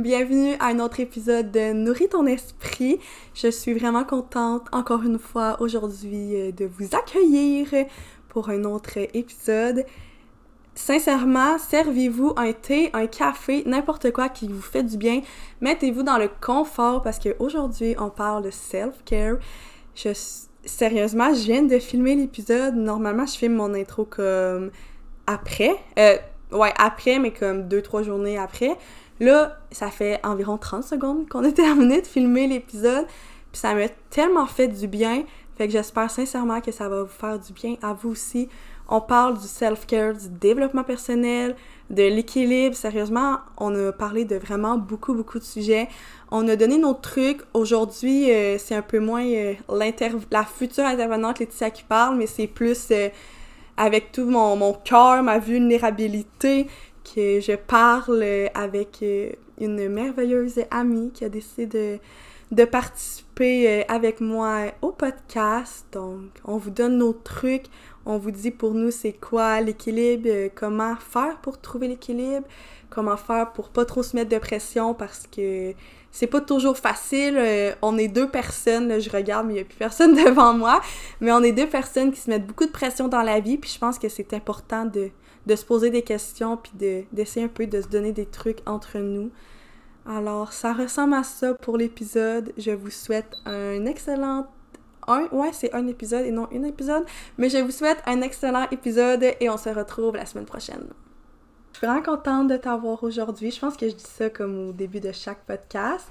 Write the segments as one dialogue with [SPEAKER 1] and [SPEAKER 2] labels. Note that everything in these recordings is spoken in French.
[SPEAKER 1] Bienvenue à un autre épisode de Nourris ton esprit. Je suis vraiment contente encore une fois aujourd'hui euh, de vous accueillir pour un autre épisode. Sincèrement, servez-vous un thé, un café, n'importe quoi qui vous fait du bien. Mettez-vous dans le confort parce qu'aujourd'hui, on parle de self-care. Sérieusement, je viens de filmer l'épisode. Normalement, je filme mon intro comme après. Euh, ouais, après, mais comme deux, trois journées après. Là, ça fait environ 30 secondes qu'on a terminé de filmer l'épisode, puis ça m'a tellement fait du bien. Fait que j'espère sincèrement que ça va vous faire du bien à vous aussi. On parle du self-care, du développement personnel, de l'équilibre. Sérieusement, on a parlé de vraiment beaucoup, beaucoup de sujets. On a donné nos trucs. Aujourd'hui, euh, c'est un peu moins euh, la future intervenante Laetitia qui parle, mais c'est plus euh, avec tout mon, mon cœur, ma vulnérabilité, que je parle avec euh, une merveilleuse amie qui a décidé de, participer euh, avec moi au podcast. Donc, on vous donne nos trucs, on vous dit pour nous c'est quoi l'équilibre, euh, comment faire pour trouver l'équilibre, comment faire pour pas trop se mettre de pression parce que c'est pas toujours facile. on est deux personnes, je regarde, mais il n'y a plus personne devant moi, mais on est deux personnes qui se mettent beaucoup de pression dans la vie, puis je pense que c'est important de, de se poser des questions, puis d'essayer un peu de se donner des trucs entre nous. Alors, ça ressemble à ça pour l'épisode. Je vous souhaite un excellent... Un, ouais, c'est un épisode et non un épisode. Mais je vous souhaite un excellent épisode et on se retrouve la semaine prochaine. Je suis vraiment contente de t'avoir aujourd'hui. Je pense que je dis ça comme au début de chaque podcast,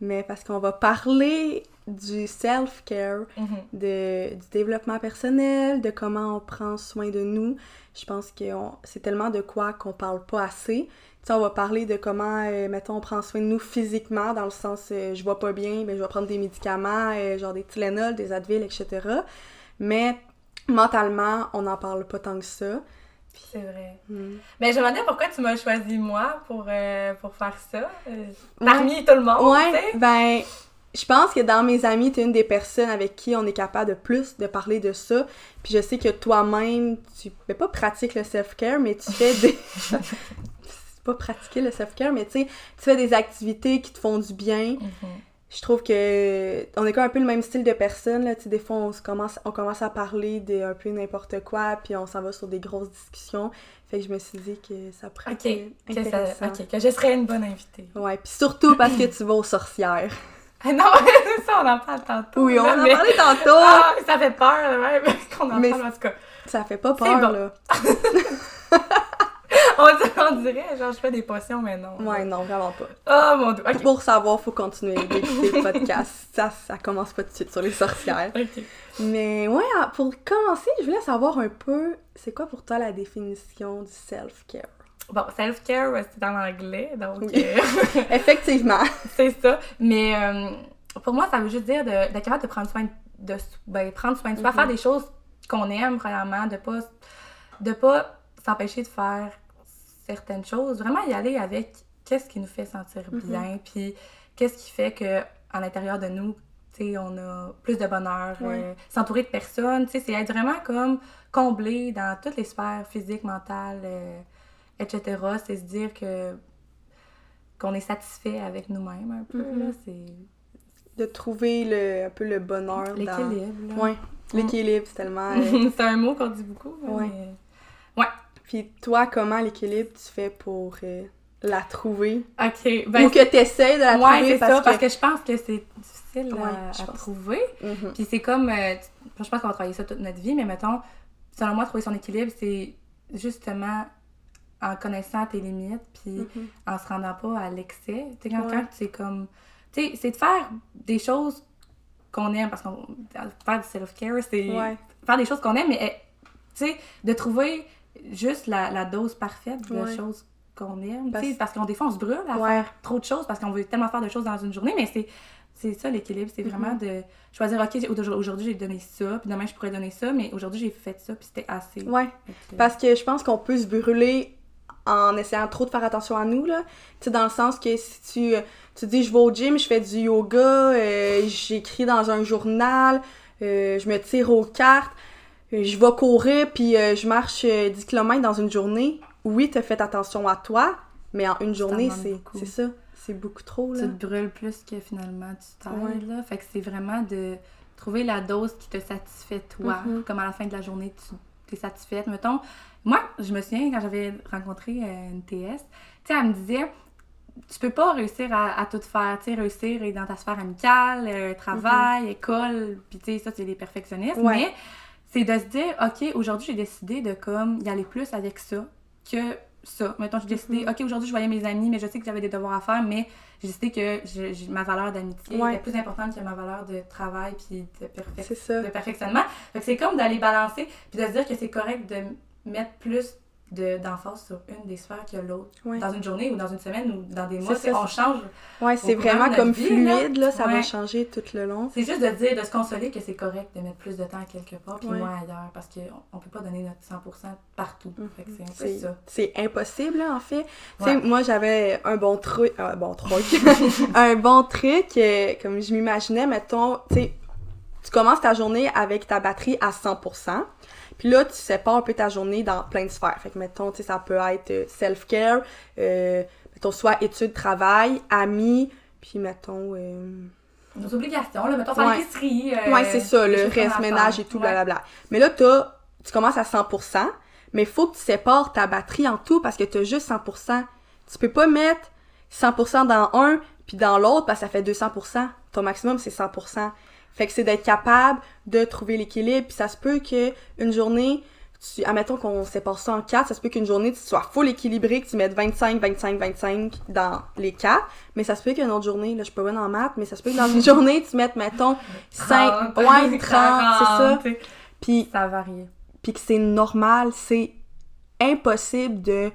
[SPEAKER 1] mais parce qu'on va parler du self-care, de, du développement personnel, de comment on prend soin de nous. Je pense que c'est tellement de quoi qu'on parle pas assez. Tu sais, on va parler de comment, euh, mettons, on prend soin de nous physiquement, dans le sens, euh, je vois pas bien, mais je vais prendre des médicaments, euh, genre des Tylenol, des Advil, etc. Mais mentalement, on n'en parle pas tant que ça.
[SPEAKER 2] C'est vrai. Hmm. Mais je me demandais pourquoi tu m'as choisi moi pour, pour faire ça, parmi tout le monde.
[SPEAKER 1] Ouais, ben, je pense que dans mes amis, tu es une des personnes avec qui on est capable de plus de parler de ça. Puis je sais que toi-même, tu fais pas pratiquer le self-care, mais tu fais des. pas pratiquer le self-care, mais tu sais, tu fais des activités qui te font du bien. Mm-hmm. Je trouve que on est quand un peu le même style de personne là, tu sais des fois on commence on commence à parler de un peu n'importe quoi puis on s'en va sur des grosses discussions. Fait que je me suis dit que ça pourrait
[SPEAKER 2] être intéressant. Que que je serais une bonne invitée.
[SPEAKER 1] Ouais, puis surtout parce que tu vas aux sorcières.
[SPEAKER 2] Non, ça, on en parle tantôt.
[SPEAKER 1] Oui, on en a parlé tantôt.
[SPEAKER 2] Ah, ça fait peur, même, qu'on en parle, en tout cas.
[SPEAKER 1] Ça fait pas peur, là.
[SPEAKER 2] on, dirait, genre, je fais des potions, mais non.
[SPEAKER 1] Ouais, non, vraiment pas.
[SPEAKER 2] Oh mon dieu.
[SPEAKER 1] Pour savoir, faut continuer d'écouter le podcast. Ça, ça commence pas tout de suite sur les sorcières. Mais ouais, ah, pour commencer, je voulais savoir un peu, c'est quoi pour toi la définition du self-care?
[SPEAKER 2] Bon, self-care, c'est en anglais, donc... Euh,
[SPEAKER 1] Effectivement.
[SPEAKER 2] c'est ça. Mais euh, pour moi, ça veut juste dire d'être capable de prendre soin de, ben, prendre soin de soi, faire mm-hmm. des choses qu'on aime, vraiment, de pas, de pas s'empêcher de faire certaines choses. Vraiment y aller avec qu'est-ce qui nous fait sentir mm-hmm. bien, puis qu'est-ce qui fait que à l'intérieur de nous, on a plus de bonheur, euh, s'entourer de personnes, c'est être vraiment comme comblé dans toutes les sphères physiques, mentales, etc. C'est se dire que qu'on est satisfait avec nous-mêmes un peu. là, mm-hmm. c'est...
[SPEAKER 1] De trouver le, un peu le bonheur.
[SPEAKER 2] L'équilibre.
[SPEAKER 1] Oui, mm. l'équilibre, c'est tellement... Euh,
[SPEAKER 2] c'est un mot qu'on dit beaucoup. Ouais. ouais.
[SPEAKER 1] Puis toi, comment l'équilibre tu fais pour euh, la trouver?
[SPEAKER 2] OK.
[SPEAKER 1] Ben, Ou que tu essaies de la
[SPEAKER 2] ouais,
[SPEAKER 1] trouver.
[SPEAKER 2] parce ça, que... parce que je pense que c'est difficile à, trouver. Mm-hmm. Puis c'est comme... Euh, je pense qu'on va travailler ça toute notre vie, mais mettons, selon moi, trouver son équilibre, c'est justement en connaissant tes limites, puis mm-hmm. en se rendant pas à l'excès. Tu sais, quand, c'est comme. Tu sais, c'est de faire des choses qu'on aime, parce qu'on. Faire du self-care, c'est. Faire des choses qu'on aime, mais, eh, tu sais, de trouver juste la, la dose parfaite de choses qu'on aime. Parce, parce qu'on des fois, on se brûle à faire trop de choses parce qu'on veut tellement faire de choses dans une journée, mais c'est. C'est ça l'équilibre, c'est vraiment mm-hmm. de choisir, OK, aujourd'hui j'ai donné ça, puis demain je pourrais donner ça, mais aujourd'hui j'ai fait ça, puis c'était assez.
[SPEAKER 1] Ouais. Parce que je pense qu'on peut se brûler en essayant trop de faire attention à nous, là. Tu sais, dans le sens que si tu, tu dis, je vais au gym, je fais du yoga, euh, j'écris dans un journal, euh, je me tire aux cartes, euh, je vais courir, puis je marche 10 km dans une journée. Oui, tu as fait attention à toi, mais en une journée, c'est ça. c'est beaucoup trop, là.
[SPEAKER 2] Tu te brûles plus que finalement tu t'aides, là. Fait que c'est vraiment de trouver la dose qui te satisfait toi. Mm-hmm. Comme à la fin de la journée, tu es satisfaite. Mettons, moi, je me souviens quand j'avais rencontré euh, une TS, tu sais, elle me disait tu peux pas réussir à, tout faire, tu sais, réussir dans ta sphère amicale, euh, travail, mm-hmm. école, puis tu sais, ça, c'est des perfectionnistes, mais c'est de se dire, OK, aujourd'hui, j'ai décidé de, comme, y aller plus avec ça que ça. Mettons, j'ai décidé, mm-hmm. OK, aujourd'hui, je voyais mes amis, mais je sais que j'avais des devoirs à faire, mais j'ai décidé que ma valeur d'amitié était plus importante que ma valeur de travail puis de, de perfectionnement. Fait que c'est comme d'aller balancer, puis de se dire que c'est correct de mettre plus d'emphase sur une des sphères que l'autre. Dans une journée ou dans une semaine ou dans des mois, on change.
[SPEAKER 1] Oui, c'est vraiment comme fluide, là, ça va changer tout le long.
[SPEAKER 2] C'est juste de dire, de se consoler que c'est correct de mettre plus de temps quelque part puis moins ailleurs parce qu'on ne peut pas donner notre 100% partout. Mhm. C'est ça.
[SPEAKER 1] C'est impossible, en fait. moi, j'avais un bon truc, un bon truc, un bon truc, euh, comme je m'imaginais, mettons, tu commences ta journée avec ta batterie à 100%. Puis là, tu sépares un peu ta journée dans plein de sphères. Fait que, mettons, tu sais, ça peut être euh, self-care, euh, mettons, soit études, travail, amis, puis mettons... Euh...
[SPEAKER 2] Nos obligations, là, mettons, faire ouais. l'épicerie.
[SPEAKER 1] Euh, ouais, c'est ça, le reste, ménage et tout, blablabla. Mais là, as, tu commences à 100%, mais il faut que tu sépares ta batterie en tout parce que tu as juste 100%. Tu peux pas mettre 100% dans un puis dans l'autre parce que ça fait 200%. Ton maximum, c'est 100%. Fait que c'est d'être capable de trouver l'équilibre. Puis ça se peut que une journée, tu, admettons qu'on sépare ça en quatre, ça se peut qu'une journée, tu sois full équilibré, que tu mettes 25, 25, 25 dans les quatre. Mais ça se peut qu'une autre journée, là, je suis pas bonne en maths, mais ça se peut que dans une journée, tu mettes, mettons, 5, ouais, 30, c'est ça. Puis,
[SPEAKER 2] ça varie.
[SPEAKER 1] Puis que c'est normal, c'est impossible de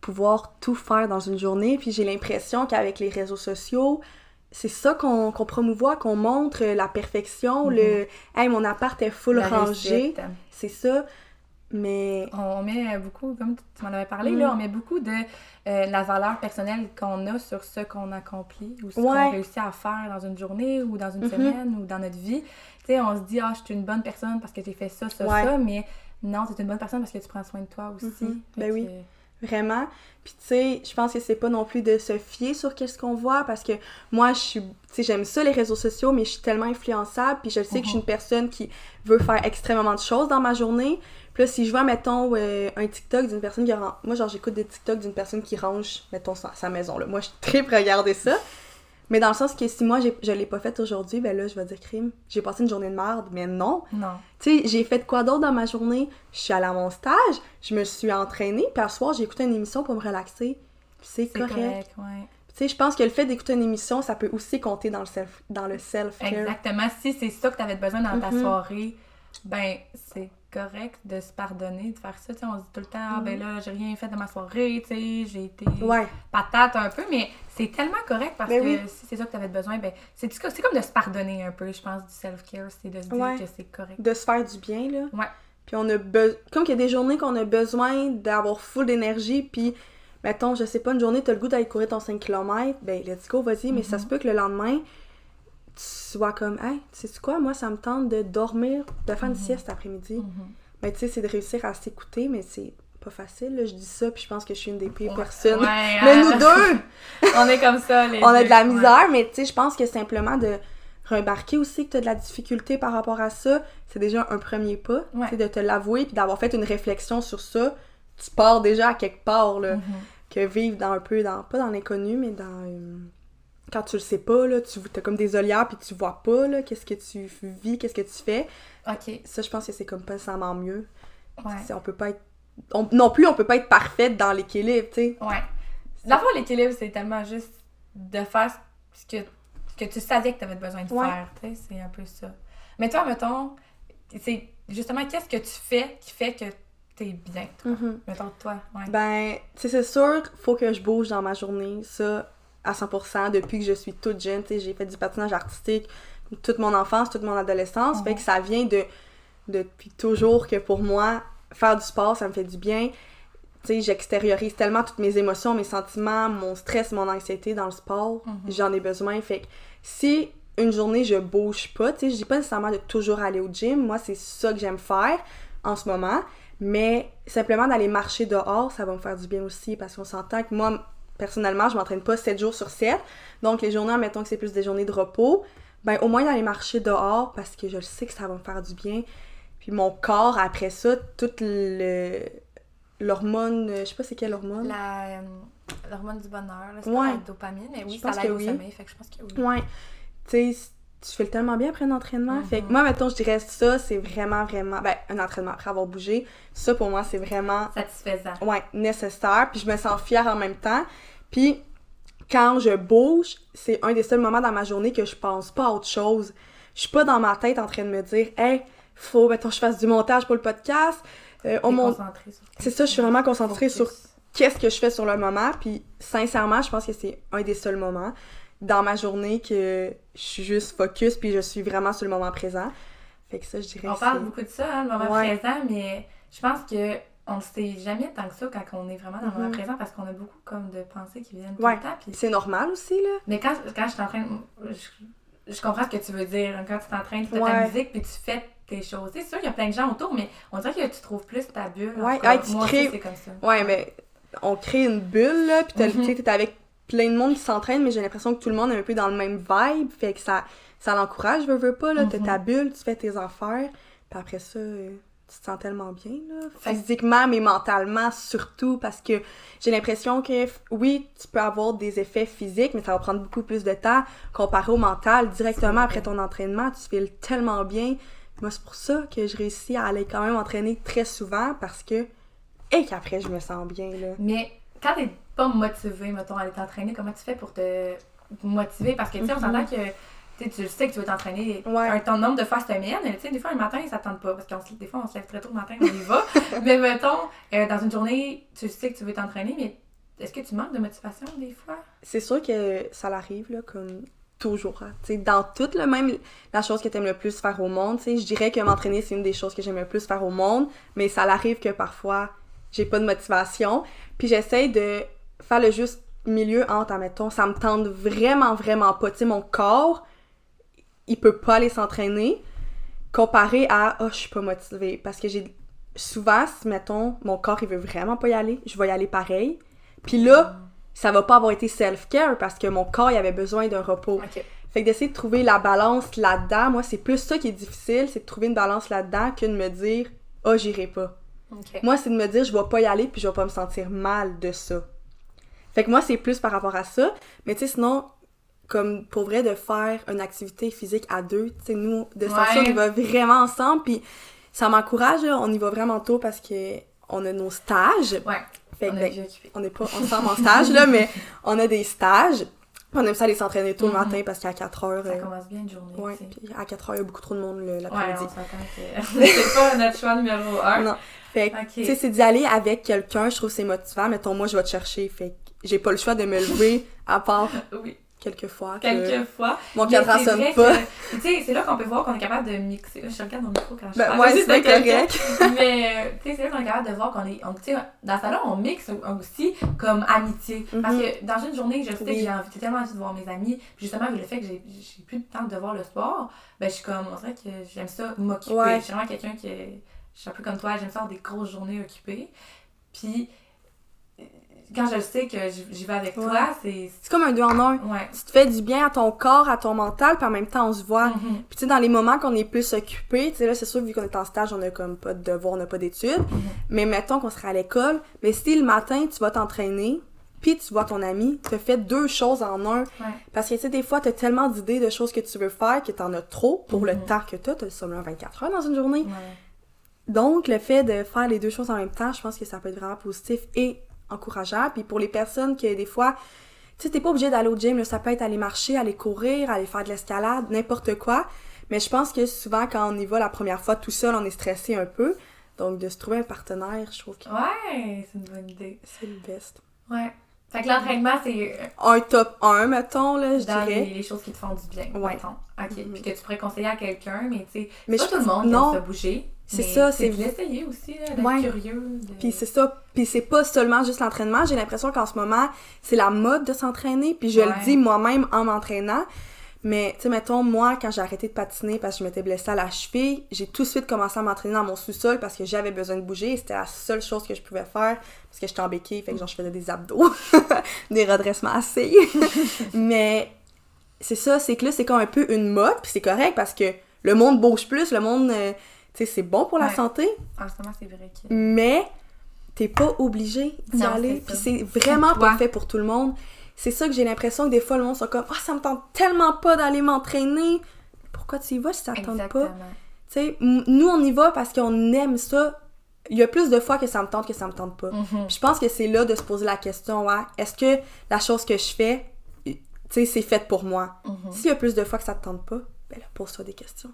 [SPEAKER 1] pouvoir tout faire dans une journée. Puis j'ai l'impression qu'avec les réseaux sociaux, c'est ça qu'on promouvoit, qu'on montre la perfection, le mhm. hey mon appart est full rangé, c'est ça. Mais
[SPEAKER 2] on met beaucoup, comme tu m'en avais parlé là, on met beaucoup de euh, la valeur personnelle qu'on a sur ce qu'on accomplit ou ce qu'on réussit à faire dans une journée ou dans une mhm. semaine ou dans notre vie. Tu sais, on se dit ah je suis une bonne personne parce que j'ai fait ça, ça, ça, mais non, tu es une bonne personne parce que tu prends soin de toi aussi.
[SPEAKER 1] Mhm. Ben oui. Vraiment. Puis tu sais, je pense que c'est pas non plus de se fier sur qu'est-ce qu'on voit parce que moi je suis tu sais j'aime ça les réseaux sociaux mais je suis tellement influençable puis je sais que je suis une mhm. personne qui veut faire extrêmement de choses dans ma journée. Puis là si je vois mettons euh, un TikTok d'une personne qui moi genre j'écoute des TikTok d'une personne qui range mettons sa, sa maison là. Moi je suis très regarder ça. Mais dans le sens que si moi je l'ai pas fait aujourd'hui, ben là je vais dire crime, j'ai passé une journée de merde, mais non.
[SPEAKER 2] Non.
[SPEAKER 1] Tu sais, j'ai fait quoi d'autre dans ma journée? Je suis allée à mon stage, je me suis entraînée, puis à soir j'ai écouté une émission pour me relaxer. c'est correct. correct ouais. Tu sais, je pense que le fait d'écouter une émission, ça peut aussi compter dans le self dans le self -care.
[SPEAKER 2] Exactement, si c'est ça que tu avais besoin dans ta mm-hmm. soirée, ben c'est correct de se pardonner, de faire ça. on se dit tout le temps, ah, ben là, j'ai rien fait de ma soirée, tu sais, j'ai été patate un peu, mais c'est tellement correct parce ben que si c'est ça que tu avais besoin, ben c'est comme de se pardonner un peu, je pense, du self-care, c'est de se dire que c'est correct.
[SPEAKER 1] De se faire du bien, là.
[SPEAKER 2] Ouais.
[SPEAKER 1] Puis on a besoin, comme qu'il y a des journées qu'on a besoin d'avoir full d'énergie, puis mettons, je sais pas, une journée, t'as le goût d'aller courir ton 5 km, ben let's go, vas-y, mais ça se mm-hmm. peut que le lendemain, tu sois comme, hey, tu sais quoi, moi, ça me tente de dormir, de faire une mhm. sieste après-midi. Mhm. Mais tu sais, c'est de réussir à s'écouter, mais c'est pas facile, là. Je dis ça, puis je pense que je suis une des pires personnes. mais nous deux!
[SPEAKER 2] on est comme ça, les
[SPEAKER 1] On a de la misère, mais tu sais, je pense que simplement de remarquer aussi que tu as de la difficulté par rapport à ça, c'est déjà un premier pas. sais, de te l'avouer, puis d'avoir fait une réflexion sur ça. Tu pars déjà à quelque part, là. Mhm. Que vivre dans un peu, dans, pas dans l'inconnu, mais dans. Euh, quand tu le sais pas, là, tu as comme des olières puis tu vois pas, là, qu'est-ce que tu vis, qu'est-ce que tu fais.
[SPEAKER 2] OK.
[SPEAKER 1] Ça, je pense que c'est comme pas nécessairement mieux. Ouais. On peut pas être... non plus, on peut pas être parfaite dans l'équilibre, tu sais.
[SPEAKER 2] Ouais. D'abord, l'équilibre, c'est tellement juste de faire ce que, que tu savais que tu avais besoin de faire, tu sais, c'est un peu ça. Mais toi, mettons, c'est justement, qu'est-ce que tu fais qui fait que t'es bien, toi? Mm-hmm. Mettons, toi, ouais.
[SPEAKER 1] Ben, tu sais, c'est sûr, faut que je bouge dans ma journée, ça à 100% depuis que je suis toute jeune. J'ai fait du patinage artistique toute mon enfance, toute mon adolescence. Fait que ça vient de depuis toujours que pour moi, faire du sport, ça me fait du bien. J'extériorise tellement toutes mes émotions, mes sentiments, mon stress, mon anxiété dans le sport. Mhm. J'en ai besoin. Fait que si une journée je bouge pas, tu sais, je dis pas nécessairement de toujours aller au gym. Moi, c'est ça que j'aime faire en ce moment. Mais simplement d'aller marcher dehors, ça va me faire du bien aussi parce qu'on s'entend que moi, personnellement, je m'entraîne pas 7 jours sur 7. Donc, les journées, admettons que c'est plus des journées de repos, ben au moins d'aller marcher dehors parce que je sais que ça va me faire du bien. Puis mon corps, après ça, toute le l'hormone, je sais pas c'est quelle hormone.
[SPEAKER 2] La euh, l'hormone du bonheur, c'est pas la dopamine, mais oui, ça l'aide au sommeil, fait que je pense que oui.
[SPEAKER 1] Ouais. Tu sais, tu fais tellement bien après un entraînement. Fait que mm-hmm. moi, mettons, je dirais ça, c'est vraiment, vraiment. Ben, un entraînement après avoir bougé, ça pour moi, c'est vraiment.
[SPEAKER 2] Satisfaisant.
[SPEAKER 1] Ouais, nécessaire. Puis je me sens fière en même temps. Puis quand je bouge, c'est un des seuls moments dans ma journée que je pense pas à autre chose. Je suis pas dans ma tête en train de me dire, hey, faut, mettons, je fasse du montage pour le podcast.
[SPEAKER 2] Euh,
[SPEAKER 1] C'est ça, je suis vraiment concentrée sur qu'est-ce que je fais sur le moment. Puis sincèrement, je pense que c'est un des seuls moments dans ma journée que je suis juste focus puis je suis vraiment sur le moment présent. Fait que ça, je dirais
[SPEAKER 2] On parle beaucoup de ça, hein, le moment présent, mais je pense que on ne sait jamais tant que ça quand on est vraiment dans le moment mm-hmm. présent parce qu'on a beaucoup comme de pensées qui viennent tout le temps.
[SPEAKER 1] C'est normal aussi, là.
[SPEAKER 2] Mais quand, quand je suis en train je, je, comprends ce que tu veux dire. Quand tu es en train de faire ta musique puis tu fais tes choses. C'est sûr, il y a plein de gens autour, mais on dirait que tu trouves plus ta bulle.
[SPEAKER 1] Ouais, tu crées... c'est comme ça. Ouais, mais on crée une bulle, là, puis mm-hmm. tu es avec plein de monde qui s'entraîne, mais j'ai l'impression que tout le monde est un peu dans le même vibe, fait que ça, ça l'encourage, veux, veux pas, là, t'as ta mhm. bulle, tu fais tes affaires, puis après ça, euh, tu te sens tellement bien, là, physiquement, mais mentalement surtout, parce que j'ai l'impression que, oui, tu peux avoir des effets physiques, mais ça va prendre beaucoup plus de temps comparé au mental, directement après ton entraînement, tu fais tellement bien. Moi, c'est pour ça que je réussis à aller quand même entraîner très souvent, parce que, et qu'après, je me sens bien, là.
[SPEAKER 2] Mais quand t'es pas motivé, mettons, à aller t'entraîner, comment tu fais pour te motiver? Parce que, tu sais, on s'entend mhm. que tu sais que tu veux t'entraîner un temps nombre de fois semaine. Tu sais, des fois, le matin, ils s'attendent pas. Parce que des fois, on se lève très tôt le matin, on y va. mais mettons, euh, dans une journée, tu sais que tu veux t'entraîner, mais est-ce que tu manques de motivation des fois?
[SPEAKER 1] C'est sûr que ça l'arrive, là, comme toujours. Hein. sais dans toute le même la chose que tu aimes le plus faire au monde, je dirais que m'entraîner, c'est une des choses que j'aime le plus faire au monde, mais ça l'arrive que parfois, j'ai pas de motivation. Puis j'essaie de faire le juste milieu entre, admettons, ça me tente vraiment, vraiment pas. Tu sais, mon corps, il peut pas aller s'entraîner comparé à, oh, je suis pas motivée. Parce que j'ai souvent, si, mettons, mon corps, il veut vraiment pas y aller, je vais y aller pareil. Puis là, ça va pas avoir été self-care parce que mon corps, il avait besoin d'un repos. Fait que d'essayer de trouver la balance là-dedans, moi, c'est plus ça qui est difficile, c'est de trouver une balance là-dedans que de me dire, oh, j'irai pas. Moi, c'est de me dire, je vais pas y aller puis je vais pas me sentir mal de ça. Fait que moi, c'est plus par rapport à ça. Mais tu sais, sinon, comme pour vrai, de faire une activité physique à deux, tu sais, nous, de ça, on y va vraiment ensemble. Puis ça m'encourage, on y va vraiment tôt parce que on a nos stages.
[SPEAKER 2] Ouais.
[SPEAKER 1] Fait on, ben, on est pas ensemble en stage, là, mais on a des stages. On aime ça aller s'entraîner tôt le mm-hmm. matin parce qu'à 4 heures.
[SPEAKER 2] Ça euh, commence bien une journée.
[SPEAKER 1] Ouais, puis à 4 heures, il y a beaucoup trop de monde l'après-midi.
[SPEAKER 2] Ouais, on s'entend que c'est pas notre choix numéro 1.
[SPEAKER 1] Non. Fait que, tu sais, c'est d'y aller avec quelqu'un, je trouve que c'est motivant. Mettons, moi, je vais te chercher. Fait j'ai pas le choix de me lever à part
[SPEAKER 2] oui.
[SPEAKER 1] quelques fois.
[SPEAKER 2] Quelques fois.
[SPEAKER 1] Mon cadran sonne pas.
[SPEAKER 2] Tu sais, c'est là qu'on peut voir qu'on est capable de mixer. Je regarde mon micro quand je
[SPEAKER 1] ben, parle. Ouais, c'est correct.
[SPEAKER 2] Mais, tu sais, c'est là qu'on est capable de voir qu'on est. Sais, dans le salon, on mixe aussi comme amitié. Parce mhm. que dans une journée, je sais que j'ai envie, tellement envie de voir mes amis. Justement, avec le fait que j'ai plus de temps de voir le sport, ben, je suis comme, on dirait que j'aime ça m'occuper. Je suis vraiment quelqu'un qui. Je suis un peu comme toi, j'aime ça avoir des grosses journées occupées. Puis quand je sais que j'y vais avec toi, c'est...
[SPEAKER 1] C'est comme un deux en un.
[SPEAKER 2] Ouais.
[SPEAKER 1] Tu te fais du bien à ton corps, à ton mental, puis en même temps, on se voit. Mm-hmm. Puis tu sais, dans les moments qu'on est plus occupé, tu sais, là, c'est sûr, vu qu'on est en stage, on a comme pas de devoirs, on n'a pas d'études. Mm-hmm. Mais mettons qu'on serait à l'école, mais si le matin, tu vas t'entraîner, puis tu vois ton ami, tu fais deux choses en un. Parce que, tu sais, des fois, tu as tellement d'idées de choses que tu veux faire que tu en as trop pour le mm-hmm. temps que tu as. Tu as seulement 24 heures dans une journée. Donc, le fait de faire les deux choses en même temps, je pense que ça peut être vraiment positif et encourageant. Puis pour les personnes qui, des fois, tu sais, t'es pas obligé d'aller au gym, ça peut être aller marcher, aller courir, aller faire de l'escalade, n'importe quoi. Mais je pense que souvent, quand on y va la première fois tout seul, on est stressé un peu. Donc, de se trouver un partenaire, je trouve que.
[SPEAKER 2] Ouais, c'est une bonne idée.
[SPEAKER 1] C'est le best.
[SPEAKER 2] Ouais. Fait que l'entraînement, c'est. Euh,
[SPEAKER 1] un top 1, mettons, là, je
[SPEAKER 2] dans
[SPEAKER 1] dirais.
[SPEAKER 2] Les, les, choses qui te font du bien.
[SPEAKER 1] Ouais.
[SPEAKER 2] Mettons. OK. Mm-hmm. Puis que tu pourrais conseiller à quelqu'un, mais tu sais. Mais pas tout le monde non. qui se bouger.
[SPEAKER 1] C'est ça, c'est.
[SPEAKER 2] aussi, d'être curieux.
[SPEAKER 1] Puis c'est ça. Puis c'est pas seulement juste l'entraînement. J'ai l'impression qu'en ce moment, c'est la mode de s'entraîner. Puis je le dis moi-même en m'entraînant. Mais, tu sais, mettons, moi, quand j'ai arrêté de patiner parce que je m'étais blessée à la cheville, j'ai tout de suite commencé à m'entraîner dans mon sous-sol parce que j'avais besoin de bouger. C'était la seule chose que je pouvais faire parce que j'étais en béquille, fait que genre, je faisais des abdos, des redressements assez. Mais c'est ça, c'est que là, c'est comme un peu une mode, puis c'est correct parce que le monde bouge plus, le monde, euh, tu sais, c'est bon pour la santé.
[SPEAKER 2] En ce moment, c'est vrai que...
[SPEAKER 1] Mais t'es pas obligé d'y aller, puis c'est vraiment pas fait pour tout le monde. C'est ça que j'ai l'impression que des fois, le monde sont comme « Ah, ça me tente tellement pas d'aller m'entraîner! » Pourquoi tu y vas si ça tente pas? Tu sais, nous, on y va parce qu'on aime ça. Il y a plus de fois que ça me tente que ça me tente pas.
[SPEAKER 2] Mhm.
[SPEAKER 1] je pense que c'est là de se poser la question, ouais, est-ce que la chose que je fais, tu sais, c'est faite pour moi?
[SPEAKER 2] Mhm.
[SPEAKER 1] S'il y a plus de fois que ça te tente pas, ben là, pose-toi des questions.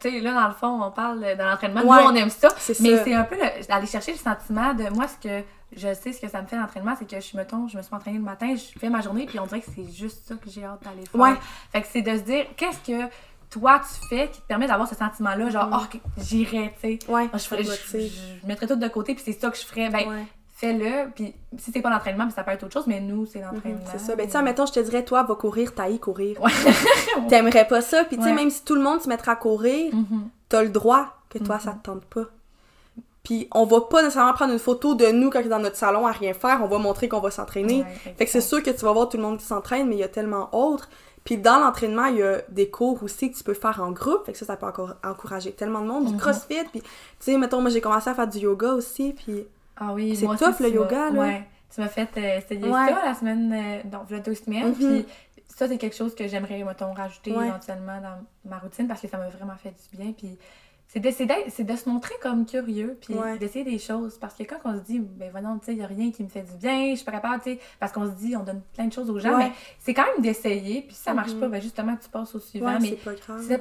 [SPEAKER 2] Tu sais, là, dans le fond, on parle de l'entraînement. Nous, on aime ça. Mais c'est un peu aller chercher le sentiment de moi, ce que je sais, ce que ça me fait l'entraînement, c'est que je, mettons, je me suis entraînée le matin, je fais ma journée, puis on dirait que c'est juste ça que j'ai hâte d'aller faire.
[SPEAKER 1] Ouais.
[SPEAKER 2] Fait que c'est de se dire, qu'est-ce que toi tu fais qui te permet d'avoir ce sentiment-là, genre,
[SPEAKER 1] Mm.
[SPEAKER 2] oh, j'irais, tu sais.
[SPEAKER 1] Ouais,
[SPEAKER 2] je, ferais, je, je, je, mettrais tout de côté, puis c'est ça que je ferais. Ben,
[SPEAKER 1] ouais.
[SPEAKER 2] Fais-le, puis si c'est pas l'entraînement, ça peut être autre chose, mais nous, c'est l'entraînement.
[SPEAKER 1] c'est ça. Ben, tu sais, mettons, je te dirais, toi, va courir, t'ailles courir.
[SPEAKER 2] Ouais.
[SPEAKER 1] T'aimerais pas ça, puis tu sais,
[SPEAKER 2] Ouais.
[SPEAKER 1] même si tout le monde se mettra à courir,
[SPEAKER 2] Mhm.
[SPEAKER 1] t'as le droit que toi, ça te tente pas. Puis on va pas nécessairement prendre une photo de nous quand on est dans notre salon à rien faire, on va montrer qu'on va s'entraîner.
[SPEAKER 2] Ouais,
[SPEAKER 1] fait que c'est sûr que tu vas voir tout le monde qui s'entraîne, mais il y a tellement autre. Puis dans l'entraînement, il y a des cours aussi que tu peux faire en groupe, fait que ça, ça peut encore encourager tellement de monde. Du
[SPEAKER 2] Mhm.
[SPEAKER 1] crossfit, puis tu sais, mettons, moi j'ai commencé à faire du yoga aussi, puis
[SPEAKER 2] Ah oui,
[SPEAKER 1] C'est
[SPEAKER 2] moi
[SPEAKER 1] tough, le yoga, là.
[SPEAKER 2] Ouais. Tu m'as fait euh, essayer
[SPEAKER 1] Ouais.
[SPEAKER 2] ça la semaine, euh, donc, il y a deux semaines.
[SPEAKER 1] Mhm.
[SPEAKER 2] Puis ça, c'est quelque chose que j'aimerais, mettons, rajouter
[SPEAKER 1] Ouais.
[SPEAKER 2] éventuellement dans ma routine parce que ça m'a vraiment fait du bien. Puis c'est de, c'est d'être- c'est de se montrer comme curieux, puis
[SPEAKER 1] Ouais.
[SPEAKER 2] d'essayer des choses. Parce que quand on se dit, ben voyons, tu sais, il n'y a rien qui me fait du bien, je suis pas capable, tu sais, parce qu'on se dit, on donne plein de choses aux gens,
[SPEAKER 1] Ouais.
[SPEAKER 2] mais c'est quand même d'essayer. Puis si ça marche pas, ben justement, tu passes au suivant.
[SPEAKER 1] ouais,
[SPEAKER 2] mais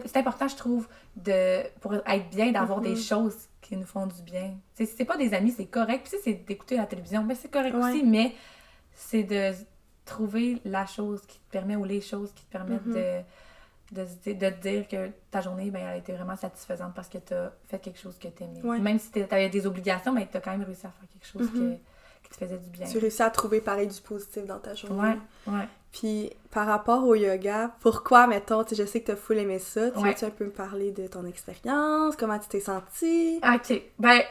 [SPEAKER 1] c'est
[SPEAKER 2] important, je trouve, de, pour être bien, d'avoir des choses qui nous font du bien. T'sais, si c'est pas des amis, c'est correct. Puis si c'est d'écouter la télévision, ben c'est correct aussi, mais c'est de trouver la chose qui te permet ou les choses qui te permettent
[SPEAKER 1] Mhm.
[SPEAKER 2] de, de, te dire que ta journée, ben, elle a été vraiment satisfaisante parce que tu as fait quelque chose que tu aimais.
[SPEAKER 1] Ouais.
[SPEAKER 2] Même si tu avais des obligations, ben, tu as quand même réussi à faire quelque chose
[SPEAKER 1] Mhm.
[SPEAKER 2] que, qui te faisait du bien.
[SPEAKER 1] Tu réussis à trouver pareil du positif dans ta journée.
[SPEAKER 2] Ouais, ouais.
[SPEAKER 1] Puis par rapport au yoga, pourquoi, mettons, tu je sais que t'as full aimé ça, tu
[SPEAKER 2] Ouais.
[SPEAKER 1] veux-tu un peu me parler de ton expérience, comment tu t'es sentie?
[SPEAKER 2] OK. Ben,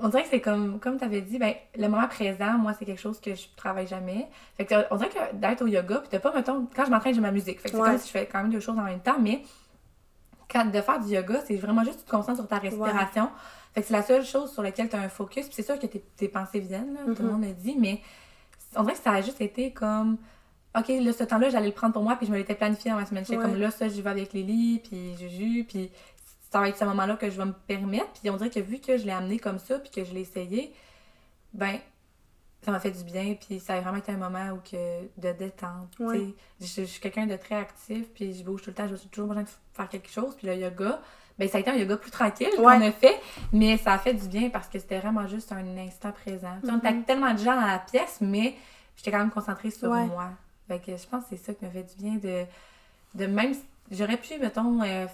[SPEAKER 2] on dirait que c'est comme, comme tu avais dit, ben, le moment présent, moi, c'est quelque chose que je travaille jamais. Fait que, on dirait que d'être au yoga, puis de pas, mettons, quand je m'entraîne, j'ai ma musique. Fait que c'est comme si je fais quand même deux choses en même temps, mais quand de faire du yoga, c'est vraiment juste tu te concentres sur ta respiration. Fait que c'est la seule chose sur laquelle tu as un focus. Puis c'est sûr que tes, tes pensées viennent, là, tout le
[SPEAKER 1] Mhm.
[SPEAKER 2] monde le dit, mais on dirait que ça a juste été comme. OK, là, ce temps-là, j'allais le prendre pour moi, puis je me l'étais planifié dans ma semaine. J'étais
[SPEAKER 1] Ouais.
[SPEAKER 2] comme là, ça, j'y vais avec Lily, puis Juju, puis ça va être ce moment-là que je vais me permettre. Puis on dirait que vu que je l'ai amené comme ça, puis que je l'ai essayé, ben, ça m'a fait du bien. Puis ça a vraiment été un moment où que, de détente. Je, je suis quelqu'un de très actif, puis je bouge tout le temps. J'ai toujours besoin de faire quelque chose. Puis le yoga, ben, ça a été un yoga plus tranquille
[SPEAKER 1] Ouais.
[SPEAKER 2] qu'on a fait, mais ça a fait du bien parce que c'était vraiment juste un instant présent. On était
[SPEAKER 1] Mhm.
[SPEAKER 2] tellement de gens dans la pièce, mais j'étais quand même concentrée sur
[SPEAKER 1] Ouais.
[SPEAKER 2] moi. Fait que je pense que c'est ça qui m'a fait du bien de, de même. J'aurais pu, mettons, euh,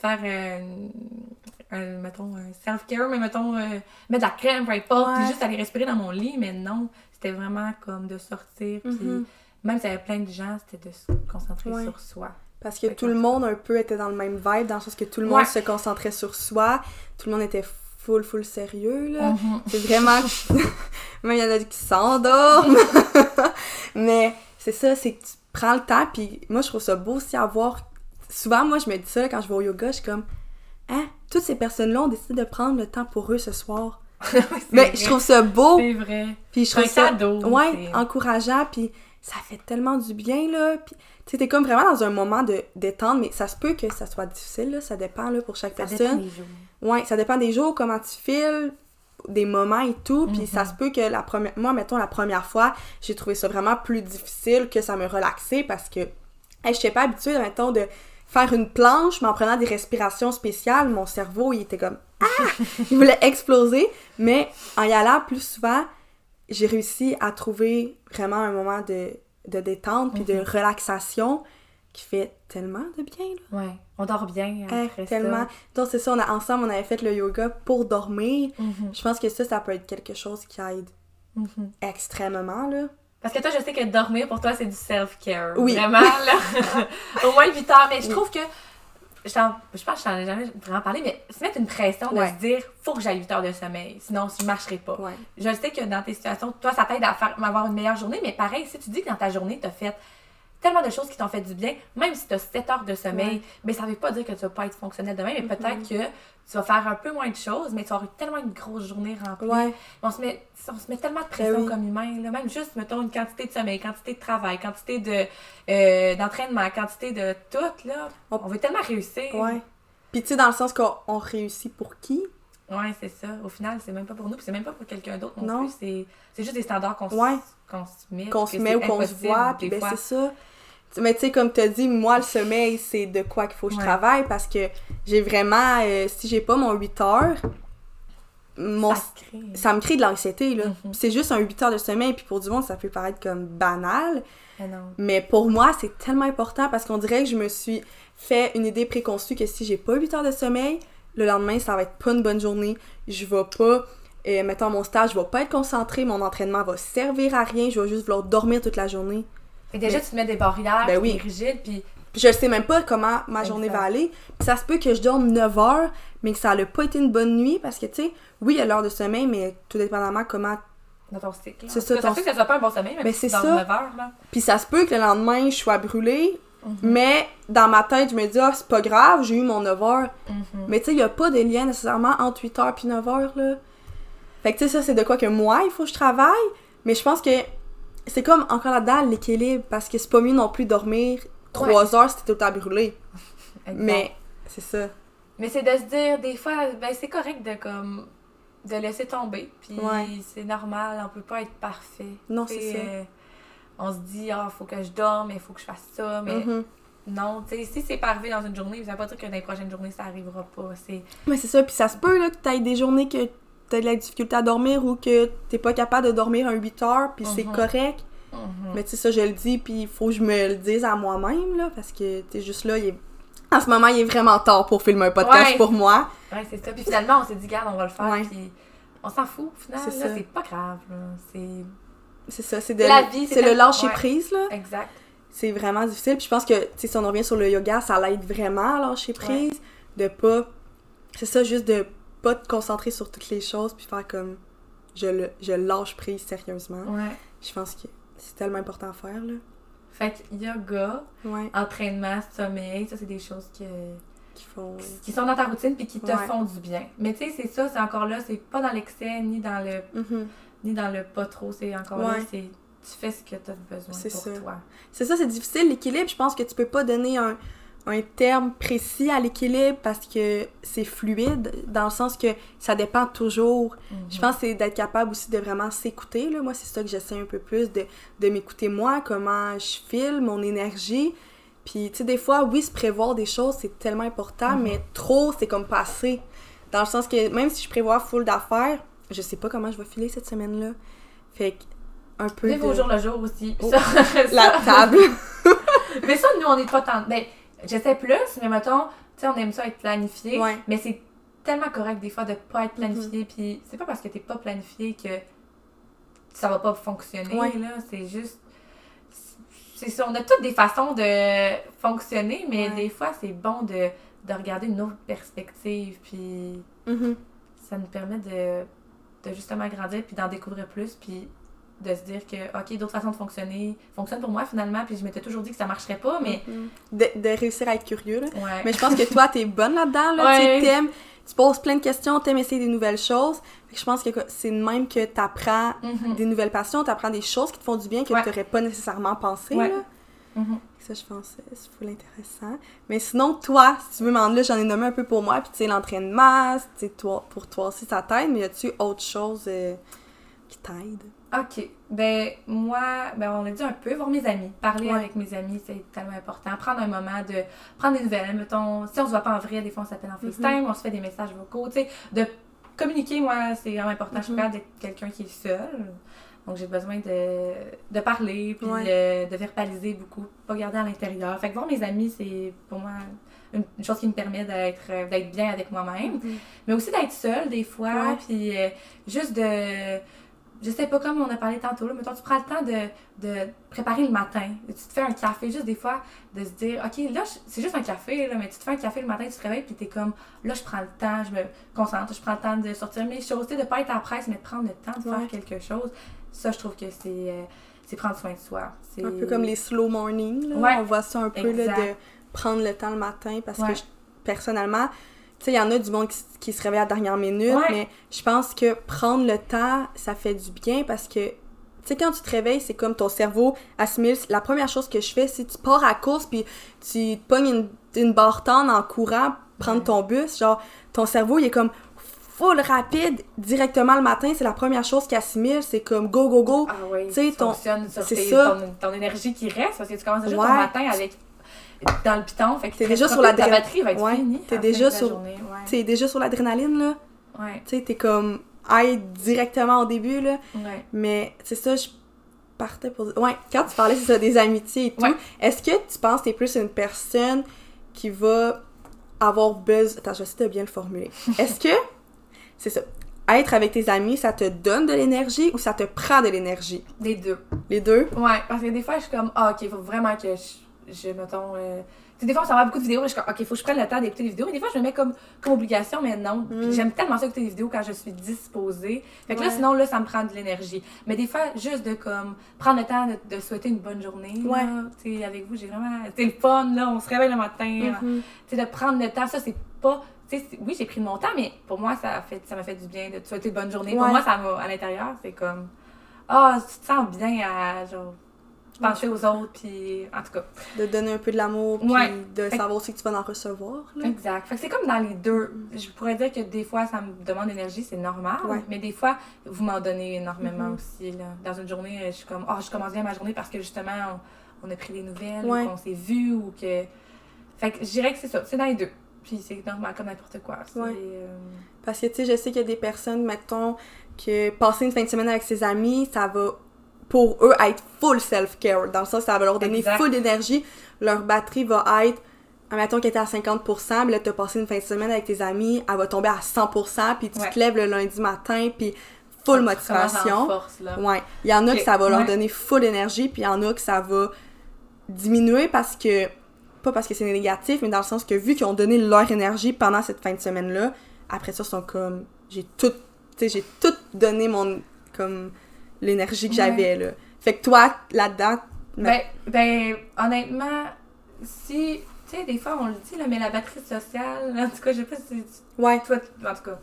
[SPEAKER 2] faire euh, un, mettons, un self-care, mais mettons, euh, mettre de la crème, peu importe, puis
[SPEAKER 1] Ouais.
[SPEAKER 2] juste aller respirer dans mon lit, mais non, c'était vraiment comme de sortir, puis
[SPEAKER 1] Mhm.
[SPEAKER 2] même s'il y avait plein de gens, c'était de se concentrer
[SPEAKER 1] Ouais.
[SPEAKER 2] sur soi.
[SPEAKER 1] Parce que
[SPEAKER 2] Fait
[SPEAKER 1] tout le monde un peu était dans le même vibe, dans le sens que tout le monde
[SPEAKER 2] Ouais.
[SPEAKER 1] se concentrait sur soi, tout le monde était full, full sérieux, là.
[SPEAKER 2] Mhm.
[SPEAKER 1] C'est vraiment... Même il y en a qui s'endorment. Mais c'est ça, c'est que tu prends le temps, puis moi, je trouve ça beau aussi à voir... Souvent, moi, je me dis ça quand je vais au yoga, je suis comme... Hein? Toutes ces personnes-là ont décidé de prendre le temps pour eux ce soir. Mais
[SPEAKER 2] vrai.
[SPEAKER 1] je trouve ça beau,
[SPEAKER 2] C'est vrai.
[SPEAKER 1] puis je
[SPEAKER 2] C'est un
[SPEAKER 1] trouve ça...
[SPEAKER 2] cadeau.
[SPEAKER 1] Ouais, encourageant, puis ça fait tellement du bien, là. Puis, tu sais, t'es comme vraiment dans un moment de détente, mais ça se peut que ça soit difficile, là. Ça dépend, là, pour chaque
[SPEAKER 2] Ça dépend
[SPEAKER 1] personne.
[SPEAKER 2] des jours.
[SPEAKER 1] Ouais, ça dépend des jours, comment tu files, des moments et tout. Puis ça se peut que la première... Moi, mettons, la première fois, j'ai trouvé ça vraiment plus difficile que ça me relaxait parce que hey, je n'étais pas habituée, mettons, de faire une planche, mais en prenant des respirations spéciales, mon cerveau, il était comme... Ah! il voulait exploser. Mais en y allant plus souvent, j'ai réussi à trouver vraiment un moment de, de détente puis de
[SPEAKER 2] Mhm.
[SPEAKER 1] relaxation qui fait tellement de bien, là.
[SPEAKER 2] Ouais. On dort bien
[SPEAKER 1] Hey,
[SPEAKER 2] après
[SPEAKER 1] tellement.
[SPEAKER 2] ça.
[SPEAKER 1] Donc, c'est ça, on a, ensemble, on avait fait le yoga pour dormir.
[SPEAKER 2] Mhm.
[SPEAKER 1] Je pense que ça, ça peut être quelque chose qui aide
[SPEAKER 2] Mhm.
[SPEAKER 1] extrêmement, là.
[SPEAKER 2] Parce que toi, je sais que dormir pour toi, c'est du self-care. Oui. Vraiment, là. Au moins 8 heures. Mais je trouve que. Je, je pense que je t'en ai jamais vraiment parlé, mais se mettre une pression de se dire faut que j'aille 8 heures de sommeil, sinon je marcherai pas. Je sais que dans tes situations, toi, ça t'aide à faire, avoir une meilleure journée, mais pareil, si tu dis que dans ta journée, tu as fait tellement de choses qui t'ont fait du bien, même si tu as 7 heures de sommeil, mais ça ne veut pas dire que tu vas pas être fonctionnel demain, mais peut-être que tu vas faire un peu moins de choses, mais tu vas avoir tellement une grosse journée remplie. On, se met, on se met tellement de pression ben comme humain, là. même juste, mettons, une quantité de sommeil, quantité de travail, quantité de, euh, d'entraînement, quantité de tout, là. On, veut tellement réussir.
[SPEAKER 1] Ouais. Puis tu sais, dans le sens qu'on réussit pour qui?
[SPEAKER 2] Ouais, c'est ça. Au final, c'est même pas pour nous, puis c'est même pas pour quelqu'un d'autre non, plus. C'est, juste des standards qu'on, se met.
[SPEAKER 1] Qu'on se met ou qu'on se voit, puis ben c'est ça. Mais tu sais, comme tu as dit, moi, le sommeil, c'est de quoi qu'il faut que je travaille parce que j'ai vraiment. Euh, si j'ai pas mon 8 heures, mon, ça, me crée de l'anxiété. là. Mm-hmm. C'est juste un 8 heures de sommeil, puis pour du monde, ça peut paraître comme banal. Mais, pour moi, c'est tellement important parce qu'on dirait que je me suis fait une idée préconçue que si j'ai pas 8 heures de sommeil, le lendemain, ça va être pas une bonne journée. Je vais pas. Euh, mettons, mon stage, je vais pas être concentrée, mon entraînement va servir à rien, je vais juste vouloir dormir toute la journée.
[SPEAKER 2] Et déjà, tu te mets des barrières, ben oui. rigides, puis...
[SPEAKER 1] je sais même pas comment ma journée va aller. Puis ça se peut que je dorme 9 heures, mais que ça n'a pas été une bonne nuit, parce que, tu sais, oui, il y a l'heure de sommeil, mais tout dépendamment comment...
[SPEAKER 2] Dans ton cycle. C'est ça. Ça fait que ça soit pas un bon sommeil, mais ben, c'est ça. 9 heures, là.
[SPEAKER 1] Puis ça se peut que le lendemain, je sois brûlée, mhm. mais dans ma tête, je me dis, ah, c'est pas grave, j'ai eu mon 9 heures. Mhm. Mais tu sais, il y a pas de lien nécessairement entre 8 heures puis 9 heures, là. Fait que, tu sais, ça, c'est de quoi que moi, il faut que je travaille, mais je pense que c'est comme encore là-dedans l'équilibre parce que c'est pas mieux non plus dormir trois heures si t'es tout le temps brûlé. Mais c'est ça.
[SPEAKER 2] Mais c'est de se dire des fois ben c'est correct de comme de laisser tomber puis c'est normal, on peut pas être parfait.
[SPEAKER 1] Non, c'est ça.
[SPEAKER 2] Euh, on se dit ah faut que je dorme, il faut que je fasse ça mais mm-hmm. Non, tu sais, si c'est pas arrivé dans une journée, ça veut pas dire que dans les prochaines journées, ça arrivera pas.
[SPEAKER 1] Mais c'est ça, puis ça se peut là, que t'aies des journées que t'as de la difficulté à dormir ou que t'es pas capable de dormir un 8 heures, puis c'est mhm. correct. Mhm. Mais tu sais, ça, je le dis, puis il faut que je me le dise à moi-même, là, parce que t'es juste là, il est... en ce moment, il est vraiment tard pour filmer un podcast pour moi.
[SPEAKER 2] Ouais, c'est ça. Puis finalement, on s'est dit, garde, on va le faire, puis on s'en fout, au final, c'est pas grave, C'est...
[SPEAKER 1] C'est ça, c'est de... La vie, c'est le lâcher prise, là.
[SPEAKER 2] Exact.
[SPEAKER 1] C'est vraiment difficile, puis je pense que, tu sais, si on revient sur le yoga, ça l'aide vraiment à lâcher prise, de pas... C'est ça, juste de pas te concentrer sur toutes les choses puis faire comme je, le, je lâche prise sérieusement.
[SPEAKER 2] Ouais.
[SPEAKER 1] Je pense que c'est tellement important à faire là.
[SPEAKER 2] Fait que yoga, entraînement, sommeil, ça c'est des choses que
[SPEAKER 1] qui font
[SPEAKER 2] qui sont dans ta routine puis qui te font du bien. Mais tu sais c'est ça, c'est encore là, c'est pas dans l'excès ni dans le mm-hmm. ni dans le pas trop, c'est encore là c'est tu fais ce que tu as besoin pour toi.
[SPEAKER 1] C'est ça, c'est difficile l'équilibre, je pense que tu peux pas donner un un terme précis à l'équilibre parce que c'est fluide, dans le sens que ça dépend toujours. Je mhm. pense que c'est d'être capable aussi de vraiment s'écouter. Moi, c'est ça que j'essaie un peu plus, de, de m'écouter moi, comment je file, mon énergie. Puis, tu sais, des fois, oui, se prévoir des choses, c'est tellement important, mhm. mais trop, c'est comme passer. Dans le sens que même si je prévois full d'affaires, je sais pas comment je vais filer cette semaine-là. Fait que, un peu.
[SPEAKER 2] Vivre au jour le jour aussi.
[SPEAKER 1] Oh, la table.
[SPEAKER 2] mais ça, nous, on n'est pas tant. Ben, J'essaie plus, mais mettons, tu sais, on aime ça être planifié. Mais c'est tellement correct des fois de pas être planifié. Mhm. Puis c'est pas parce que t'es pas planifié que ça va pas fonctionner. là C'est juste. C'est ça. On a toutes des façons de fonctionner, mais des fois, c'est bon de, de, regarder une autre perspective. Puis
[SPEAKER 1] mhm.
[SPEAKER 2] ça nous permet de, de justement grandir, puis d'en découvrir plus. Puis de se dire que, OK, d'autres façons de fonctionner fonctionnent pour moi finalement, puis je m'étais toujours dit que ça marcherait pas, mais.
[SPEAKER 1] Mm-hmm. de, réussir à être curieux, là. Mais je pense que toi, t'es bonne là-dedans, là. Tu t'aimes, tu poses plein de questions, t'aimes essayer des nouvelles choses. je pense que c'est même que t'apprends mm des nouvelles passions, t'apprends des choses qui te font du bien que tu t'aurais pas nécessairement pensé, là.
[SPEAKER 2] Mm-hmm.
[SPEAKER 1] Ça, je pense, c'est full intéressant. Mais sinon, toi, si tu veux m'en là, j'en ai nommé un peu pour moi, puis tu sais, l'entraînement, toi, pour toi aussi, ça t'aide, mais y a-tu autre chose euh, qui t'aide?
[SPEAKER 2] OK. Ben, moi, ben, on l'a dit un peu, voir mes amis. Parler avec mes amis, c'est tellement important. Prendre un moment de prendre des nouvelles. Mettons, si on se voit pas en vrai, des fois on s'appelle en mhm. FaceTime, on se fait des messages vocaux. Tu sais, de communiquer, moi, c'est vraiment important. Je suis mhm. pas d'être quelqu'un qui est seul. Donc, j'ai besoin de, de parler, puis de, verbaliser beaucoup, pas garder à l'intérieur. Fait que voir mes amis, c'est pour moi une, chose qui me permet d'être d'être bien avec moi-même. Mhm. Mais aussi d'être seule, des fois, puis euh, juste de je sais pas comme on a parlé tantôt, là, mettons, tu prends le temps de, de préparer le matin. Tu te fais un café, juste des fois, de se dire, OK, là, c'est juste un café, là, mais tu te fais un café le matin, tu te réveilles, puis t'es comme, là, je prends le temps, je me concentre, je prends le temps de sortir mes choses, de pas être à presse, mais de prendre le temps de faire quelque chose. Ça, je trouve que c'est. Euh, c'est prendre soin de soi.
[SPEAKER 1] Un peu comme les slow morning, là. On voit ça un peu, là, de prendre le temps le matin, parce que personnellement, tu sais, il y en a du monde qui, se réveille à la dernière minute, mais je pense que prendre le temps, ça fait du bien parce que, tu sais, quand tu te réveilles, c'est comme ton cerveau assimile. La première chose que je fais, c'est tu pars à la course puis tu te pognes une, une barre en courant, prendre ton bus, genre, ton cerveau, il est comme full rapide directement le matin, c'est la première chose qui assimile, c'est comme go go go.
[SPEAKER 2] Ah oui, tu sais ton c'est ça ton, énergie qui reste parce que tu commences juste ton matin avec dans le piton. Fait que
[SPEAKER 1] t'es déjà sur l'adrénaline. batterie va être finie. T'es déjà, sur... t'es déjà sur l'adrénaline, là.
[SPEAKER 2] Ouais.
[SPEAKER 1] Tu sais, t'es comme high directement au début, là.
[SPEAKER 2] Ouais.
[SPEAKER 1] Mais c'est ça, je partais pour Ouais, quand tu parlais, c'est ça, des amitiés et tout. Est-ce que tu penses que t'es plus une personne qui va avoir besoin... Attends, je vais essayer de bien le formuler. Est-ce que... C'est ça. Être avec tes amis, ça te donne de l'énergie ou ça te prend de l'énergie?
[SPEAKER 2] Les deux.
[SPEAKER 1] Les deux?
[SPEAKER 2] Ouais, parce que des fois, je suis comme, ah, ok, il faut vraiment que je je, mettons, euh, des fois, on s'en va beaucoup de vidéos, je suis OK, il faut que je prenne le temps d'écouter des vidéos. Mais des fois, je me mets comme, comme obligation, mais non. Mm. J'aime tellement ça écouter des vidéos quand je suis disposée. Fait que là, sinon, là, ça me prend de l'énergie. Mais des fois, juste de comme, prendre le temps de, souhaiter une bonne journée.
[SPEAKER 1] Ouais.
[SPEAKER 2] Tu sais, avec vous, j'ai vraiment. C'est le fun, là, on se réveille le matin. Mm-hmm. Tu sais, de prendre le temps, ça, c'est pas. sais oui, j'ai pris de mon temps, mais pour moi, ça m'a fait, ça fait du bien de te souhaiter une bonne journée. Pour moi, ça va à l'intérieur, c'est comme, ah, tu te sens bien à, genre, penser aux autres, puis en tout cas.
[SPEAKER 1] De donner un peu de l'amour, puis de savoir aussi que tu vas en recevoir. Là.
[SPEAKER 2] Exact. Fait que c'est comme dans les deux. Je pourrais dire que des fois, ça me demande d'énergie, c'est normal, mais des fois, vous m'en donnez énormément mm-hmm. aussi. Là. Dans une journée, je suis comme, oh, je commence bien ma journée parce que justement, on, a pris des nouvelles, ou qu'on s'est vu, ou que. Fait que je dirais que c'est ça, c'est dans les deux. Puis c'est normal comme n'importe quoi. Euh,
[SPEAKER 1] parce que, tu sais, je sais qu'il y a des personnes, mettons, que passer une fin de semaine avec ses amis, ça va pour eux être full self-care. Dans le sens, ça va leur donner full d'énergie. Leur batterie va être, admettons qu'elle était à 50%, mais là, tu as passé une fin de semaine avec tes amis, elle va tomber à 100%, puis tu te lèves le lundi matin, puis full motivation. Ouais. Il y en a que ça va leur donner full énergie, puis il y en a que ça va diminuer parce que, pas parce que c'est négatif, mais dans le sens que vu qu'ils ont donné leur énergie pendant cette fin de semaine-là, après ça, ils sont comme, j'ai tout, tu sais, j'ai tout donné mon, comme, l'énergie que j'avais, là. Fait que toi, là-dedans...
[SPEAKER 2] Ben, ben, honnêtement, si... Tu sais, des fois, on le dit, là, mais la batterie sociale, en tout cas, je sais pas si...
[SPEAKER 1] Ouais.
[SPEAKER 2] Toi, en tout cas,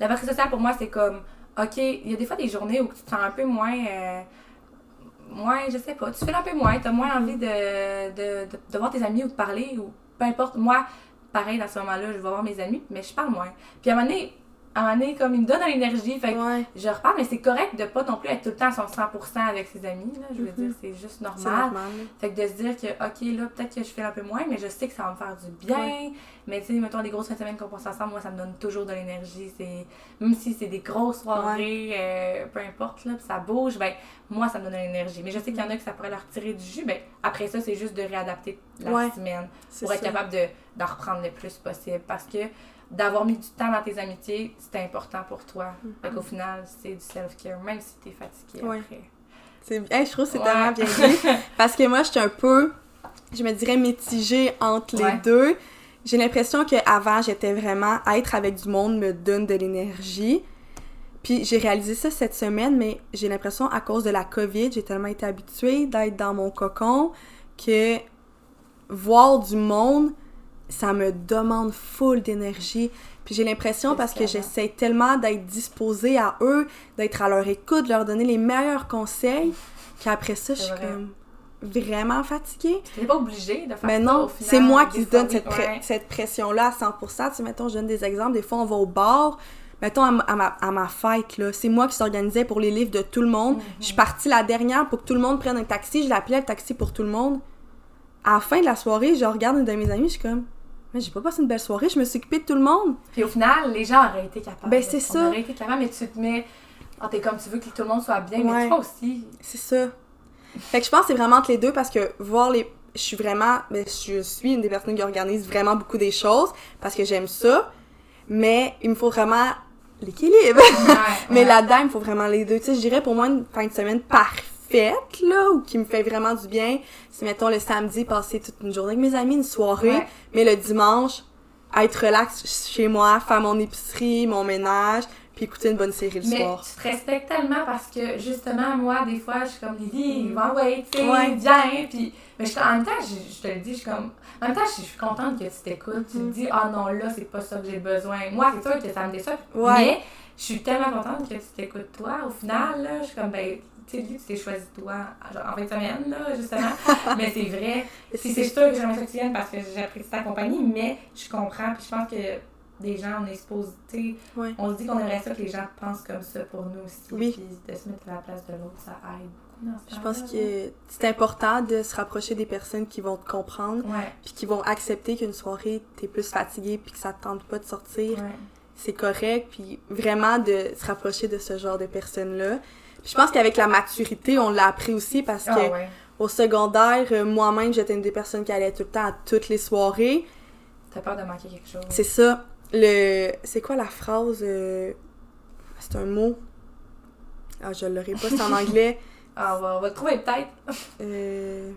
[SPEAKER 2] la batterie sociale, pour moi, c'est comme... OK, il y a des fois des journées où tu te sens un peu moins... Euh, moins, je sais pas, tu fais un peu moins, tu as moins envie de, de, de, voir tes amis ou de parler, ou peu importe. Moi, pareil, dans ce moment-là, je vais voir mes amis, mais je parle moins. Puis à un moment donné, à un moment donné, comme il me donne de l'énergie, fait que je reparle, mais c'est correct de pas non plus être tout le temps à son 100% avec ses amis, là, je veux mhm. dire, c'est juste normal. Fait que de se dire que, ok, là, peut-être que je fais un peu moins, mais je sais que ça va me faire du bien. Mais tu sais, mettons, les grosses semaines qu'on passe ensemble, moi, ça me donne toujours de l'énergie. C'est Même si c'est des grosses soirées, euh, peu importe, là, ça bouge, ben, moi, ça me donne de l'énergie. Mais je sais qu'il y en a que ça pourrait leur tirer du jus, ben, après ça, c'est juste de réadapter la semaine pour être capable de, d'en reprendre le plus possible. Parce que d'avoir mis du temps dans tes amitiés, c'est important pour toi. Mm Fait qu'au final, c'est du self-care, même si t'es fatigué après.
[SPEAKER 1] C'est, je trouve que c'est tellement bien dit. parce que moi, j'étais un peu, je me dirais, mitigée entre les deux. J'ai l'impression qu'avant, j'étais vraiment être avec du monde me donne de l'énergie. Puis j'ai réalisé ça cette semaine, mais j'ai l'impression à cause de la COVID, j'ai tellement été habituée d'être dans mon cocon que voir du monde, ça me demande full d'énergie. Puis j'ai l'impression parce que j'essaie tellement d'être disposée à eux, d'être à leur écoute, de leur donner les meilleurs conseils, qu'après ça, je suis comme vraiment fatiguée.
[SPEAKER 2] Tu pas obligée de faire
[SPEAKER 1] Mais non, c'est moi qui se donne cette, cette pression-là à 100%. Tu sais, mettons, je donne des exemples. Des fois, on va au bar. Mettons, à ma, à ma, fête, là, c'est moi qui s'organisais pour les livres de tout le monde. Je suis partie la dernière pour que tout le monde prenne un taxi. Je l'appelais le taxi pour tout le monde. À la fin de la soirée, je regarde une de mes amies, je suis comme mais j'ai pas passé une belle soirée, je me suis occupée de tout le monde.
[SPEAKER 2] Puis au final, les gens auraient été capables.
[SPEAKER 1] Ben, c'est ça.
[SPEAKER 2] Été capables, mais tu te mets. Oh, t'es comme tu veux que tout le monde soit bien, mais toi aussi.
[SPEAKER 1] C'est ça. Fait que je pense que c'est vraiment entre les deux parce que voir les. Je suis vraiment. Mais je suis une des personnes qui organise vraiment beaucoup des choses parce que j'aime ça. Mais il me faut vraiment l'équilibre. mais là-dedans, il faut vraiment les deux. Tu sais, je dirais pour moi une fin de semaine parfaite, là, ou qui me fait vraiment du bien, c'est, mettons, le samedi, passer toute une journée avec mes amis, une soirée, mais le dimanche, être relax chez moi, faire mon épicerie, mon ménage, puis écouter une bonne série le
[SPEAKER 2] mais
[SPEAKER 1] soir.
[SPEAKER 2] tu te respectes tellement parce que, justement, moi, des fois, je suis comme Lily, va ouais, tu sais, viens, puis... Mais je, en même temps, je, je, te le dis, je suis comme... En même temps, je, suis contente que tu t'écoutes. Tu te mm-hmm. dis, ah oh non, là, c'est pas ça que j'ai besoin. Moi, c'est sûr que ça me déçoit. Mais je suis tellement contente que tu t'écoutes toi. Au final, là, je suis comme, ben, tu sais, tu t'es choisi toi genre, en fin de semaine, là, justement. mais c'est vrai. C'est sûr que j'aimerais que tu viennes parce que j'apprécie ta compagnie, mais je comprends. Puis je pense que des gens, on est supposé, ouais. on se dit qu'on aimerait ça que les gens pensent comme ça pour nous aussi. Oui. Puis de se mettre à la place de l'autre, ça aide beaucoup.
[SPEAKER 1] Je pense que c'est important de se rapprocher des personnes qui vont te comprendre, puis qui vont accepter qu'une soirée, t'es plus fatigué, puis que ça te tente pas de sortir. C'est correct, puis vraiment de se rapprocher de ce genre de personnes-là. je pense qu'avec la maturité, on l'a appris aussi parce ah, que au secondaire, euh, moi-même, j'étais une des personnes qui allait tout le temps à toutes les soirées.
[SPEAKER 2] T'as peur de manquer quelque chose.
[SPEAKER 1] C'est ça le. C'est quoi la phrase? Euh, c'est un mot? Ah, je l'aurai pas, c'est en anglais.
[SPEAKER 2] ah, on va, on va le trouver peut-être.
[SPEAKER 1] euh.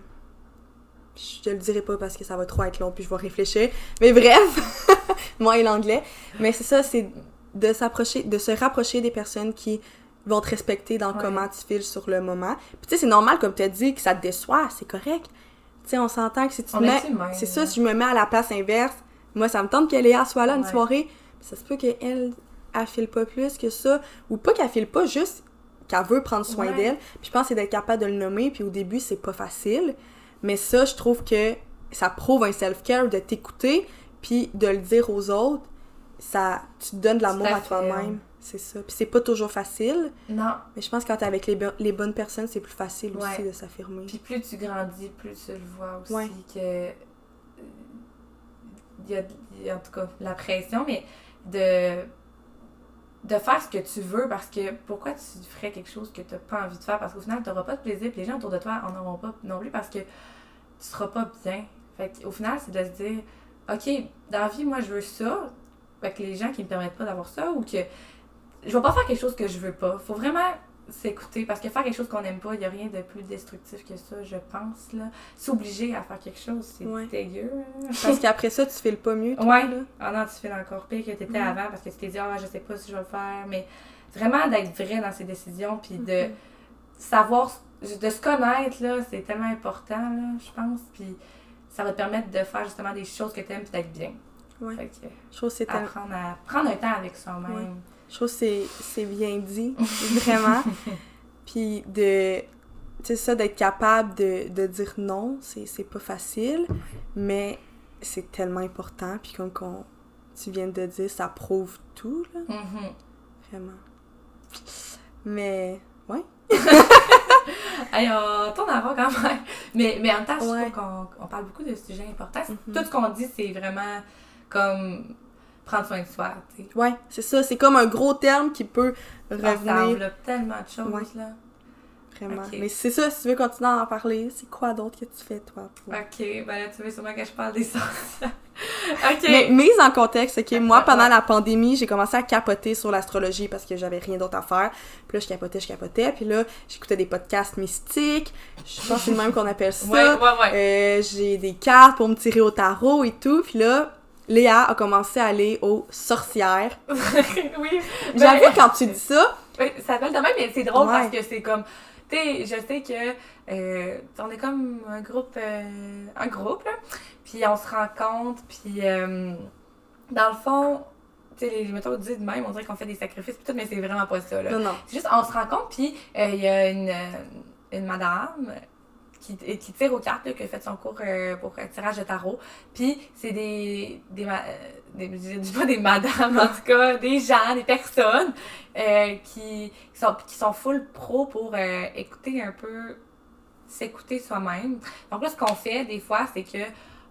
[SPEAKER 1] Je le dirai pas parce que ça va trop être long puis je vais réfléchir. Mais bref, moi et l'anglais. Mais c'est ça, c'est de s'approcher, de se rapprocher des personnes qui vont te respecter dans comment tu files sur le moment. Puis tu sais, c'est normal, comme tu as dit, que ça te déçoit, c'est correct. Tu sais, on s'entend que si tu mets. C'est ça, si je me mets à la place inverse, moi, ça me tente que Léa soit là une soirée. Ça se peut qu'elle, elle file pas plus que ça. Ou pas qu'elle file pas, juste qu'elle veut prendre soin d'elle. Puis je pense que c'est d'être capable de le nommer. Puis au début, c'est pas facile. Mais ça, je trouve que ça prouve un self-care de t'écouter. Puis de le dire aux autres. Ça, tu te donnes de l'amour à toi-même. C'est ça. Puis c'est pas toujours facile.
[SPEAKER 2] Non.
[SPEAKER 1] Mais je pense que quand t'es avec les, les bonnes personnes, c'est plus facile aussi de s'affirmer.
[SPEAKER 2] Puis plus tu grandis, plus tu le vois aussi que il y a, en tout cas la pression, mais de, de faire ce que tu veux parce que pourquoi tu ferais quelque chose que tu n'as pas envie de faire? Parce qu'au final, tu n'auras pas de plaisir, puis les gens autour de toi en auront pas non plus parce que tu seras pas bien. Fait au final, c'est de se dire, OK, dans la vie, moi, je veux ça, avec les gens qui me permettent pas d'avoir ça ou que je vais pas faire quelque chose que je veux pas. Faut vraiment s'écouter. Parce que faire quelque chose qu'on n'aime pas, il n'y a rien de plus destructif que ça, je pense. là. S'obliger à faire quelque chose, c'est dégueu.
[SPEAKER 1] parce qu'après ça, tu files pas mieux,
[SPEAKER 2] toi, ouais. là? Ah non, tu files encore pire que tu étais avant parce que tu t'es dit, ah, je sais pas si je vais le faire. Mais vraiment d'être vrai dans ses décisions, puis de mm-hmm. savoir, de se connaître, là, c'est tellement important, là, je pense. Puis ça va te permettre de faire justement des choses que tu aimes, puis d'être bien.
[SPEAKER 1] Ouais.
[SPEAKER 2] Fait
[SPEAKER 1] que, je trouve c'est
[SPEAKER 2] apprendre à prendre un temps avec soi-même.
[SPEAKER 1] Je trouve que c'est bien dit, vraiment. Puis de, tu ça, d'être capable de, de, dire non, c'est pas facile, mais c'est tellement important. Puis comme tu viens de dire, ça prouve tout, là.
[SPEAKER 2] Mm-hmm.
[SPEAKER 1] Vraiment. Mais, ouais.
[SPEAKER 2] Allez, on tourne avant quand même. Mais, mais en même temps, je trouve qu'on parle beaucoup de sujets importants. Mm-hmm. Tout ce qu'on dit, c'est vraiment comme prendre soin de soi, tu sais.
[SPEAKER 1] Ouais, c'est ça. C'est comme un gros terme qui peut revenir. ça
[SPEAKER 2] enveloppe tellement de choses, là.
[SPEAKER 1] Vraiment. Mais c'est ça, si tu veux continuer à en parler, c'est quoi d'autre que tu fais, toi?
[SPEAKER 2] Pour... Ok, ben là, tu veux sûrement que je parle des sorcières.
[SPEAKER 1] ok. Mais mise en contexte, ok, moi, pendant la pandémie, j'ai commencé à capoter sur l'astrologie parce que j'avais rien d'autre à faire. Puis là, je capotais, je capotais. Puis là, j'écoutais des podcasts mystiques. Je pense que c'est le même qu'on appelle ça.
[SPEAKER 2] ouais, ouais, ouais.
[SPEAKER 1] Euh, j'ai des cartes pour me tirer au tarot et tout. Puis là, Léa a commencé à aller aux sorcières.
[SPEAKER 2] oui.
[SPEAKER 1] J'avoue, quand tu dis ça.
[SPEAKER 2] Oui, ça s'appelle de même, mais c'est drôle parce que c'est comme. Tu sais, je sais que. Euh, on est comme un groupe. Euh, un groupe, là. Puis on se rencontre, puis. Euh, dans le fond, tu sais, les méthodes disent de même, on dirait qu'on fait des sacrifices, tout, mais c'est vraiment pas ça, là.
[SPEAKER 1] Non, non.
[SPEAKER 2] C'est juste, on se rencontre, puis il y a une, une madame qui, qui tire aux cartes, là, qui a fait son cours euh, pour un tirage de tarot. Puis c'est des, des, euh, des, dis pas des madames, en tout cas, des gens, des personnes euh, qui, sont, qui sont full pro pour écouter un peu, s'écouter soi-même. Donc là, ce qu'on fait des fois, c'est que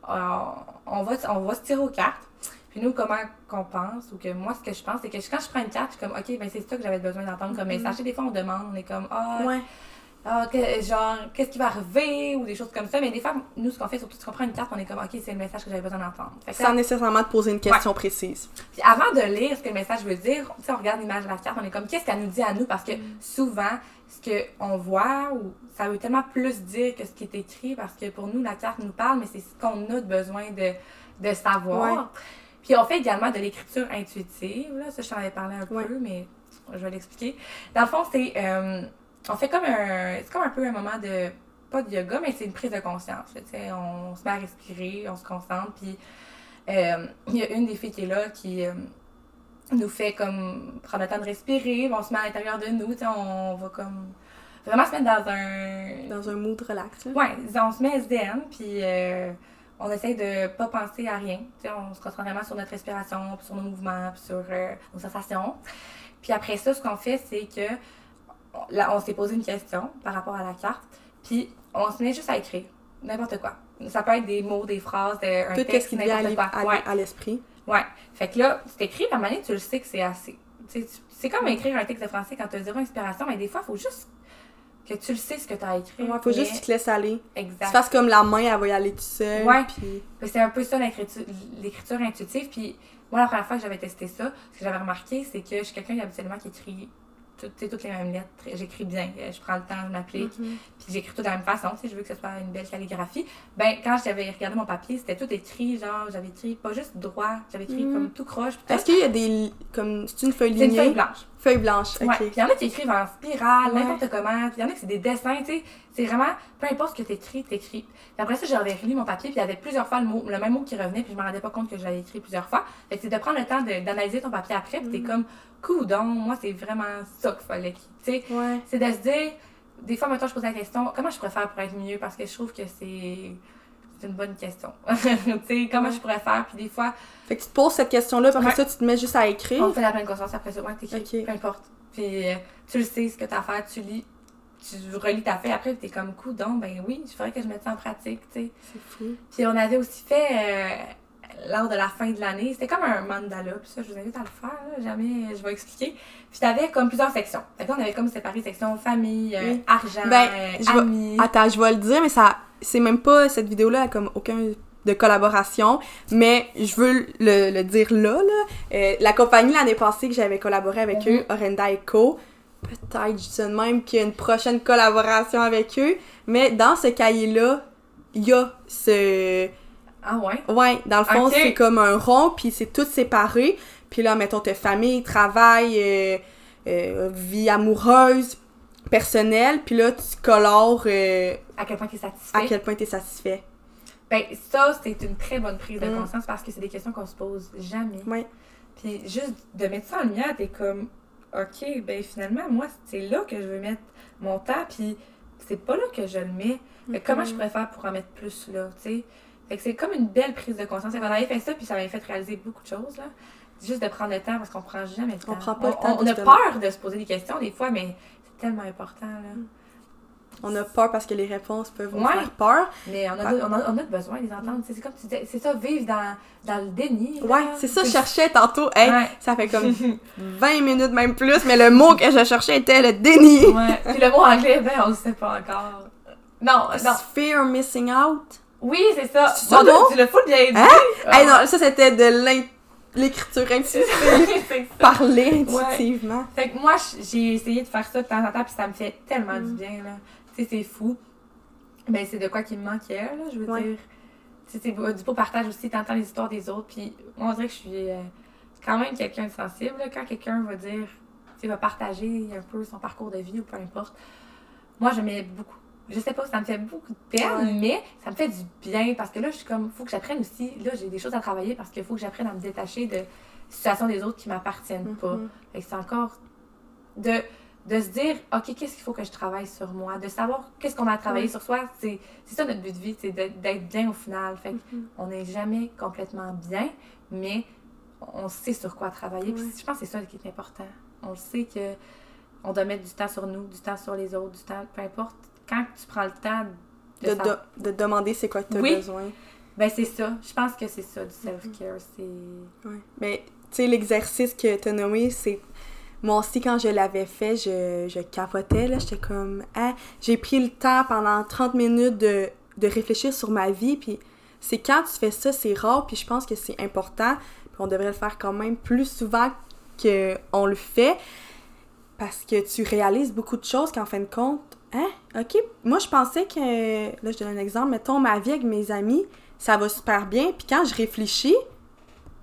[SPEAKER 2] on, va, on va se tirer aux cartes. Puis nous, comment qu'on pense, ou que moi, ce que je pense, c'est que quand je prends une carte, je suis comme, OK, ben c'est ça que j'avais besoin d'entendre comme mm-hmm. message. des fois, on demande, on est comme, ah, ah, genre, qu'est-ce qui va arriver ou des choses comme ça. Mais des fois, nous, ce qu'on fait, surtout quand on prend une carte, on est comme, OK, c'est le message que j'avais besoin d'entendre.
[SPEAKER 1] Sans nécessairement te poser une question précise.
[SPEAKER 2] Puis avant de lire ce que le message veut dire, on regarde l'image de la carte, on est comme, qu'est-ce qu'elle nous dit à nous? Parce que mm. souvent, ce qu'on voit, ou ça veut tellement plus dire que ce qui est écrit, parce que pour nous, la carte nous parle, mais c'est ce qu'on a besoin de, de savoir. Puis on fait également de l'écriture intuitive. Là, ça, je t'en avais parlé un peu, mais je vais l'expliquer. Dans le fond, c'est. Euh, on fait comme un. C'est comme un peu un moment de. Pas de yoga, mais c'est une prise de conscience. on se met à respirer, on se concentre, puis euh, il y a une des filles qui est là qui euh, nous fait comme prendre le temps de respirer, on se met à l'intérieur de nous, on va comme vraiment se mettre dans un.
[SPEAKER 1] Dans un mood relax.
[SPEAKER 2] Ouais, on se met SDM, puis euh, on essaye de pas penser à rien. on se concentre vraiment sur notre respiration, sur nos mouvements, sur nos sensations. Puis après ça, ce qu'on fait, c'est que là, on s'est posé une question par rapport à la carte, puis on se met juste à écrire n'importe quoi. Ça peut être des mots, des phrases, un
[SPEAKER 1] Tout texte qui vient quoi. à, l'esprit?
[SPEAKER 2] Ouais. Fait que là, tu t'écris, à un moment tu le sais que c'est assez. C'est comme écrire un texte de français quand tu as zéro inspiration, mais des fois, il faut juste que tu le sais ce que tu as écrit.
[SPEAKER 1] Ouais, faut juste que tu te laisses aller. Exact. Tu fasses comme la main, elle va y aller tout seul.
[SPEAKER 2] Ouais. Puis... C'est un peu ça l'écriture intuitive. Puis moi, la première fois que j'avais testé ça, ce que j'avais remarqué, c'est que je suis quelqu'un habituellement qui écrit toutes les mêmes lettres. J'écris bien. Je prends le temps, je m'applique. Mm-hmm. Puis j'écris tout de la même façon. Je veux que ce soit une belle calligraphie. Ben, quand j'avais regardé mon papier, c'était tout écrit. Genre, j'avais écrit pas juste droit, j'avais écrit mm-hmm. comme tout croche.
[SPEAKER 1] Est-ce qu'il y a des. comme. C'est une feuille lignée?
[SPEAKER 2] C'est une feuille blanche.
[SPEAKER 1] Feuille blanche, ok.
[SPEAKER 2] Puis il y en a qui écrivent en spirale, n'importe comment. Puis il y en a qui c'est des dessins, tu sais. C'est vraiment, peu importe ce que t'écris, t'écris. Puis après ça, j'avais relu mon papier, puis il y avait plusieurs fois le, mot, le même mot qui revenait, puis je me rendais pas compte que j'avais écrit plusieurs fois. Fait que c'est de prendre le temps d'analyser ton papier après, puis t'es mm. comme, coudon, moi, c'est vraiment ça qu'il fallait. Tu sais, c'est de se dire, des fois, maintenant, je pose la question, comment je pourrais faire pour être mieux? Parce que je trouve que c'est c'est une bonne question. tu sais, comment je pourrais faire? Puis des fois.
[SPEAKER 1] Fait que tu te poses cette question-là, puis après ça, tu te mets juste à écrire.
[SPEAKER 2] On fait la pleine conscience après ça. Ouais, t'écris. Peu importe. Puis euh, tu le sais, ce que t'as à faire, tu lis. Tu relis ta fait après, t'es comme coup, donc, ben oui, il faudrait que je mette ça en pratique, tu sais.
[SPEAKER 1] C'est fou.
[SPEAKER 2] Puis on avait aussi fait. Euh, lors de la fin de l'année. C'était comme un mandala, puis ça, je vous invite à le faire, jamais je vais expliquer. Puis t'avais comme plusieurs sections. Fait on avait comme séparé section famille, euh, argent, ben, amis.
[SPEAKER 1] Attends, je vais le dire, mais ça c'est même pas cette vidéo-là, comme aucun de collaboration, mais je veux le, dire là. là. Euh, la compagnie l'année passée que j'avais collaboré avec mhm. eux, Orenda Co, peut-être, je dis même, qu'il y a une prochaine collaboration avec eux, mais dans ce cahier-là, il y a ce...
[SPEAKER 2] Ah ouais?
[SPEAKER 1] Ouais, dans le fond, c'est comme un rond, puis c'est tout séparé. Puis là, mettons, t'as famille, travail, euh, euh, vie amoureuse, personnelle, puis là, tu colores...
[SPEAKER 2] à quel point t'es satisfait? À
[SPEAKER 1] quel point t'es satisfait.
[SPEAKER 2] Ben, ça, c'est une très bonne prise de mm. conscience parce que c'est des questions qu'on se pose jamais.
[SPEAKER 1] Oui.
[SPEAKER 2] Puis juste de mettre ça en lumière, t'es comme, OK, ben finalement, moi, c'est là que je veux mettre mon temps, puis c'est pas là que je le mets. Mais comment je pourrais faire pour en mettre plus là, tu sais? Fait que c'est comme une belle prise de conscience. On avait fait ça, puis ça m'avait fait réaliser beaucoup de choses, là. Juste de prendre le temps, parce qu'on prend jamais le temps.
[SPEAKER 1] On prend pas le temps.
[SPEAKER 2] On, a peur de se poser des questions, des fois, mais c'est tellement important, là. Mm.
[SPEAKER 1] On a peur parce que les réponses peuvent nous faire peur.
[SPEAKER 2] Mais on a, on, a, on a besoin de les entendre. C'est comme tu disais, c'est ça, vivre dans, dans le déni.
[SPEAKER 1] Ouais, c'est ça, je cherchais tantôt. Hey, Ça fait comme 20 minutes, même plus, mais le mot que je cherchais était le déni.
[SPEAKER 2] Ouais. Puis le mot anglais, ben, on le sait pas encore. Non, non.
[SPEAKER 1] Fear missing out.
[SPEAKER 2] Oui, c'est ça. C'est ça, non? Tu l'as bien dit.
[SPEAKER 1] Hein? Hey, non, ça, c'était de l'écriture intuitive. Parler intuitivement.
[SPEAKER 2] Fait que moi, j'ai essayé de faire ça de temps en temps, puis ça me fait tellement du mm. bien, là c'est fou. Ben, c'est de quoi qui me manquait, là, je veux dire. C'est du beau partage aussi, t'entends les histoires des autres, puis moi, on dirait que je suis euh, quand même quelqu'un de sensible, quand quelqu'un va dire, tu va partager un peu son parcours de vie ou peu importe. Moi, je mets beaucoup. Je sais pas, ça me fait beaucoup de peine, mais ça me fait du bien parce que là, je suis comme, faut que j'apprenne aussi. Là, j'ai des choses à travailler parce qu'il faut que j'apprenne à me détacher de situations des autres qui m'appartiennent pas. Mm-hmm. c'est encore de de se dire, OK, qu'est-ce qu'il faut que je travaille sur moi, de savoir qu'est-ce qu'on a à travailler sur soi. C'est ça notre but de vie, c'est d'être bien au final. Fait mm-hmm. on n'est jamais complètement bien, mais on sait sur quoi travailler. je pense que c'est ça qui est important. On sait que on doit mettre du temps sur nous, du temps sur les autres, du temps, peu importe. Quand tu prends le temps
[SPEAKER 1] de, de, de, demander c'est quoi que tu as besoin.
[SPEAKER 2] Ben c'est ça. Je pense que c'est ça, du self-care. C'est.
[SPEAKER 1] Mais, tu sais, l'exercice que tu as nommé, c'est moi aussi, quand je l'avais fait, je, je capotais, là. J'étais comme, hein, j'ai pris le temps pendant 30 minutes de, de réfléchir sur ma vie, puis c'est quand tu fais ça, c'est rare, puis je pense que c'est important, puis on devrait le faire quand même plus souvent qu'on le fait, parce que tu réalises beaucoup de choses qu'en fin de compte, hein, ok, moi je pensais que, là je donne un exemple, mettons ma vie avec mes amis, ça va super bien, puis quand je réfléchis,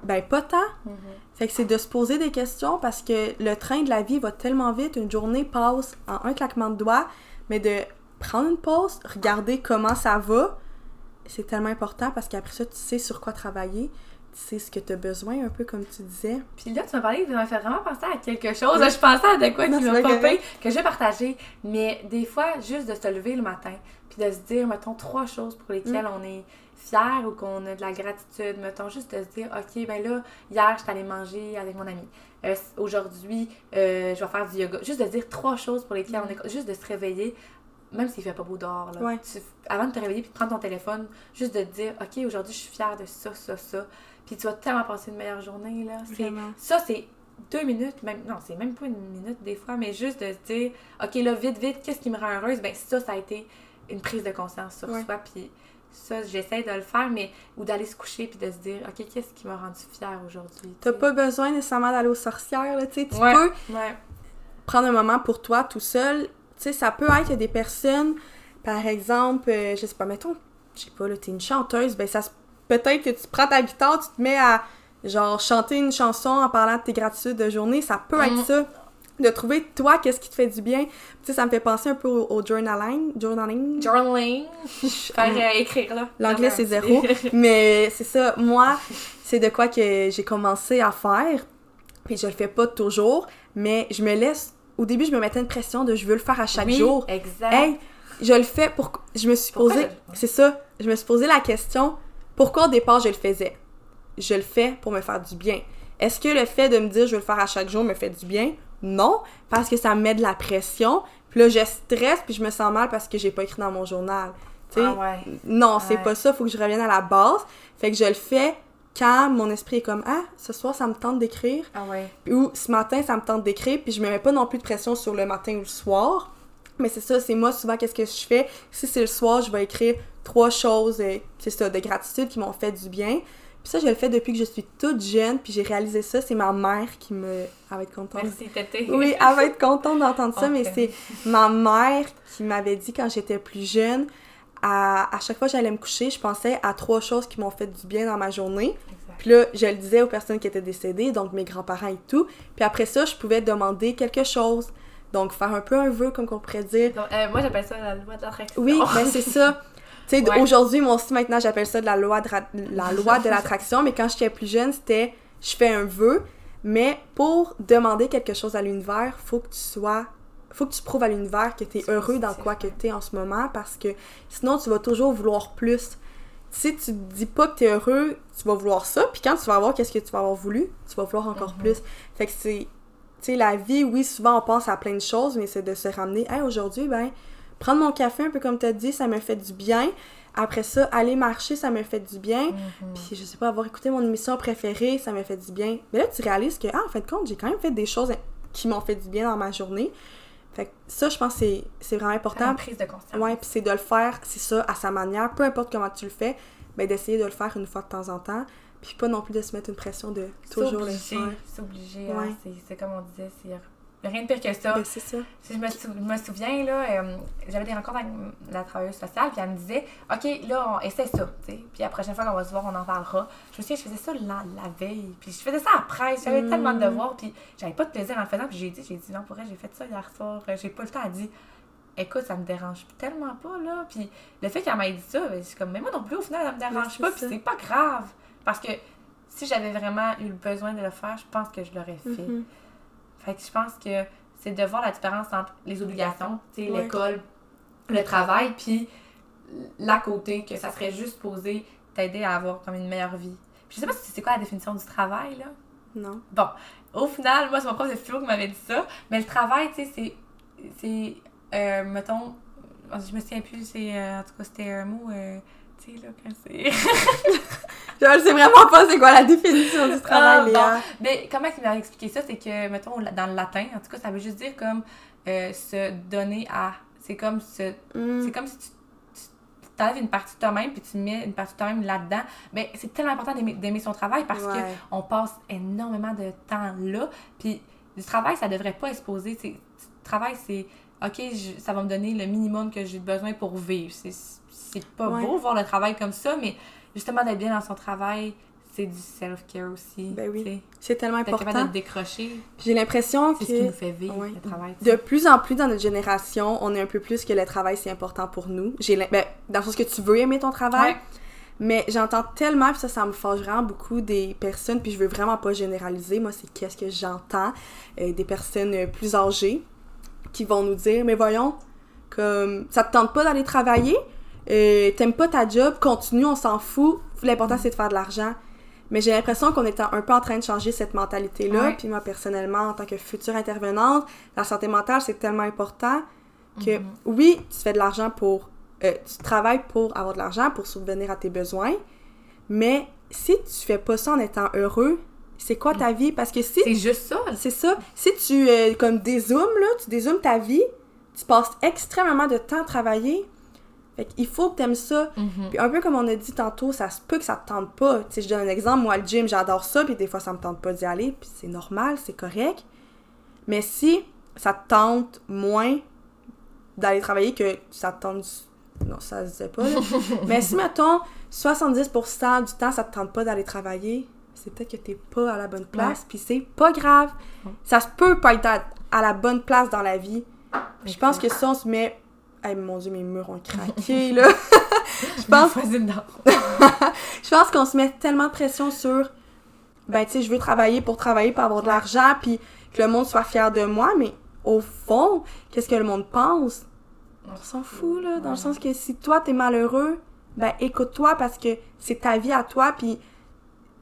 [SPEAKER 1] ben pas tant. Mm-hmm. Fait que c'est de se poser des questions parce que le train de la vie va tellement vite, une journée passe en un claquement de doigts, mais de prendre une pause, regarder comment ça va, c'est tellement important parce qu'après ça, tu sais sur quoi travailler, sais ce que tu as besoin, un peu comme tu disais.
[SPEAKER 2] Puis là, tu m'as parlé, tu m'as fait vraiment penser à quelque chose. Je pensais à de quoi qui m'a popé, que j'ai partagé. Mais des fois, juste de se lever le matin, puis de se dire, mettons, trois choses pour lesquelles mm. on est fier ou qu'on a de la gratitude, mettons, juste de se dire, OK, ben là, hier, je suis allée manger avec mon ami. Euh, aujourd'hui, euh, je vais faire du yoga. Juste de dire trois choses pour lesquelles on est. Juste de se réveiller, même s'il fait pas beau dehors. Là, avant de te réveiller puis de prendre ton téléphone, juste de te dire, OK, aujourd'hui, je suis fière de ça, ça, ça. Puis tu vas tellement passer une meilleure journée. là. Ça, c'est deux minutes, même, non, c'est même pas une minute des fois, mais juste de se dire, OK, là, vite, vite, qu'est-ce qui me rend heureuse? Ben, ça, ça a été une prise de conscience sur soi. Puis ça, j'essaie de le faire, mais ou d'aller se coucher puis de se dire, OK, qu'est-ce qui m'a rendu fière aujourd'hui?
[SPEAKER 1] T'as pas besoin nécessairement d'aller aux sorcières, là, tu sais. Tu peux prendre un moment pour toi tout seul. Tu sais, ça peut être des personnes, par exemple, euh, je sais pas, mettons, je sais pas, là, t'es une chanteuse, ben ça peut-être que tu prends ta guitare, tu te mets à, genre, chanter une chanson en parlant de tes gratitudes de journée, ça peut être mm. ça de trouver toi qu'est-ce qui te fait du bien. Tu sais, ça me fait penser un peu au, journaling. Journaling.
[SPEAKER 2] Journaling. Faire euh, écrire là.
[SPEAKER 1] L'anglais c'est zéro. mais c'est ça, moi, c'est de quoi que j'ai commencé à faire. Puis je le fais pas toujours, mais je me laisse. Au début, je me mettais une pression de je veux le faire à chaque jour.
[SPEAKER 2] Exact.
[SPEAKER 1] Hey, je le fais pour. Je me suis posé. C'est ça. Je me suis posé la question pourquoi au départ je le faisais? Je le fais pour me faire du bien. Est-ce que le fait de me dire je veux le faire à chaque jour me fait du bien? Non, parce que ça me met de la pression. Puis là, je stresse, puis je me sens mal parce que j'ai pas écrit dans mon journal.
[SPEAKER 2] Ah ouais.
[SPEAKER 1] Non, c'est pas ça, faut que je revienne à la base. Fait que je le fais quand mon esprit est comme Ah, ce soir, ça me tente d'écrire.
[SPEAKER 2] Ah ouais.
[SPEAKER 1] Ou ce matin, ça me tente d'écrire, puis je me mets pas non plus de pression sur le matin ou le soir. Mais c'est ça, c'est moi souvent qu'est-ce que je fais? Si c'est le soir, je vais écrire trois choses, euh, c'est ça, de gratitude qui m'ont fait du bien. Puis ça, je le fais depuis que je suis toute jeune, puis j'ai réalisé ça. C'est ma mère qui me. Elle va être contente.
[SPEAKER 2] Merci, Tété.
[SPEAKER 1] Oui, elle va être contente d'entendre ça, mais c'est ma mère qui m'avait dit quand j'étais plus jeune. À, à chaque fois que j'allais me coucher, je pensais à trois choses qui m'ont fait du bien dans ma journée. Puis là, je le disais aux personnes qui étaient décédées, donc mes grands-parents et tout. Puis après ça, je pouvais demander quelque chose. Donc, faire un peu un vœu, comme on pourrait dire.
[SPEAKER 2] Euh, moi, j'appelle ça la loi d'attraction.
[SPEAKER 1] Oui, ben c'est ça. Tu sais, aujourd'hui, moi aussi, maintenant, j'appelle ça de la loi de, la loi de l'attraction, mais quand j'étais plus jeune, c'était je fais un vœu, mais pour demander quelque chose à l'univers, faut que tu sois faut que tu prouves à l'univers que tu es heureux dans quoi que tu es en ce moment parce que sinon tu vas toujours vouloir plus. Si tu dis pas que tu es heureux, tu vas vouloir ça, puis quand tu vas avoir qu'est-ce que tu vas avoir voulu, tu vas vouloir encore mm-hmm. plus. Fait que c'est tu sais la vie, oui, souvent on pense à plein de choses, mais c'est de se ramener, hey, aujourd'hui ben prendre mon café, un peu comme tu as dit, ça me fait du bien. Après ça, aller marcher, ça me fait du bien. Mhm. Puis, je sais pas, avoir écouté mon émission préférée, ça me fait du bien. Mais là, tu réalises que, ah, en fait, compte, j'ai quand même fait des choses qui m'ont fait du bien dans ma journée. Fait que ça, je pense que c'est vraiment important.
[SPEAKER 2] Une prise de conscience.
[SPEAKER 1] Ouais, puis c'est de le faire, c'est ça, à sa manière, peu importe comment tu le fais, mais d'essayer de le faire une fois de temps en temps. Puis pas non plus de se mettre une pression de toujours le faire.
[SPEAKER 2] C'est obligé, hein. c'est comme on disait, c'est Rien de pire que ça.
[SPEAKER 1] Ben, c'est ça.
[SPEAKER 2] Je me, me, souviens, là, euh, j'avais des rencontres avec la travailleuse sociale, puis elle me disait OK, là, on essaie ça, tu sais. Puis la prochaine fois qu'on va se voir, on en parlera. Je me souviens, je faisais ça la, la veille, puis je faisais ça après. J'avais mm. tellement de devoirs, puis j'avais pas de plaisir en le faisant. Puis j'ai dit, j'ai dit, non, pour j'ai fait ça hier soir, euh, j'ai pas le temps. Elle dit, écoute, ça me dérange tellement pas, là. Puis le fait qu'elle m'ait dit ça, ben, c'est comme, mais moi non plus, au final, ça me dérange pas, puis c'est pas grave. Parce que si j'avais vraiment eu le besoin de le faire, je pense que je l'aurais fait. Mm-hmm. Fait que je pense que c'est de voir la différence entre les obligations, l'école, le travail, puis l'à côté, que ça serait juste posé t'aider à avoir comme une meilleure vie. Puis je sais pas si c'est quoi la définition du travail, là.
[SPEAKER 1] Non.
[SPEAKER 2] Bon, au final, moi, c'est mon prof de philo qui m'avait dit ça, mais le travail, tu sais, c'est. C'est. Euh, mettons. Je me souviens plus, c'est. Euh, en tout cas, c'était un mot. Euh, tu sais, là, quand c'est.
[SPEAKER 1] je sais vraiment pas c'est quoi la définition du travail,
[SPEAKER 2] ah, Mais comment il m'a expliqué ça? C'est que, mettons, dans le latin, en tout cas, ça veut juste dire comme euh, se donner à. C'est comme se. Mm. C'est comme si tu t'enlèves une partie de toi-même puis tu mets une partie de toi-même là-dedans, mais c'est tellement important d'aimer son travail parce que on passe énormément de temps là. Puis du travail, ça devrait pas exposer. Le travail, c'est OK, ça va me donner le minimum que j'ai besoin pour vivre. C'est pas beau voir le travail comme ça, mais justement d'être bien dans son travail, c'est du self-care aussi.
[SPEAKER 1] Ben oui. C'est tellement important.
[SPEAKER 2] de décrocher.
[SPEAKER 1] J'ai l'impression que.
[SPEAKER 2] C'est ce qui nous fait vivre, le travail.
[SPEAKER 1] De plus en plus dans notre génération, on est un peu plus que le travail, c'est important pour nous. J'ai ben, dans le sens que tu veux aimer ton travail. Mais j'entends tellement, puis ça, ça me fâche vraiment beaucoup des personnes, puis je veux vraiment pas généraliser. Moi, c'est qu'est-ce que j'entends. Euh, des personnes plus âgées qui vont nous dire Mais voyons, comme ça te tente pas d'aller travailler, euh, t'aimes pas ta job, continue, on s'en fout. L'important, c'est de faire de l'argent. Mais j'ai l'impression qu'on est un peu en train de changer cette mentalité-là. Puis moi, personnellement, en tant que future intervenante, la santé mentale, c'est tellement important que, mhm. oui, tu fais de l'argent pour... Euh, tu travailles pour avoir de l'argent, pour subvenir à tes besoins. Mais si tu fais pas ça en étant heureux, c'est quoi ta vie? Parce que si...
[SPEAKER 2] C'est juste ça.
[SPEAKER 1] C'est ça. Si tu, euh, comme dézoomes, là, tu dézoomes ta vie, tu passes extrêmement de temps à travailler, fait qu'il faut que t'aimes ça. Mhm. Puis un peu comme on a dit tantôt, ça se peut que ça te tente pas. Tu sais, je donne un exemple, moi, le gym, j'adore ça, puis des fois, ça me tente pas d'y aller, puis c'est normal, c'est correct. Mais si ça te tente moins d'aller travailler que ça te tente... Non, ça se disait pas, Mais si, mettons, 70% du temps, ça te tente pas d'aller travailler, c'est peut-être que t'es pas à la bonne place, puis c'est pas grave. Ça se peut pas être à, la bonne place dans la vie. Je pense que ça, on se met mon dieu, mes murs ont craqué, là. je pense. je pense qu'on se met tellement de pression sur. Ben, tu sais, je veux travailler pour travailler, pour avoir de l'argent, puis que le monde soit fier de moi, mais au fond, qu'est-ce que le monde pense? On s'en fout, là. Dans le sens que si toi, t'es malheureux, ben, écoute-toi parce que c'est ta vie à toi, puis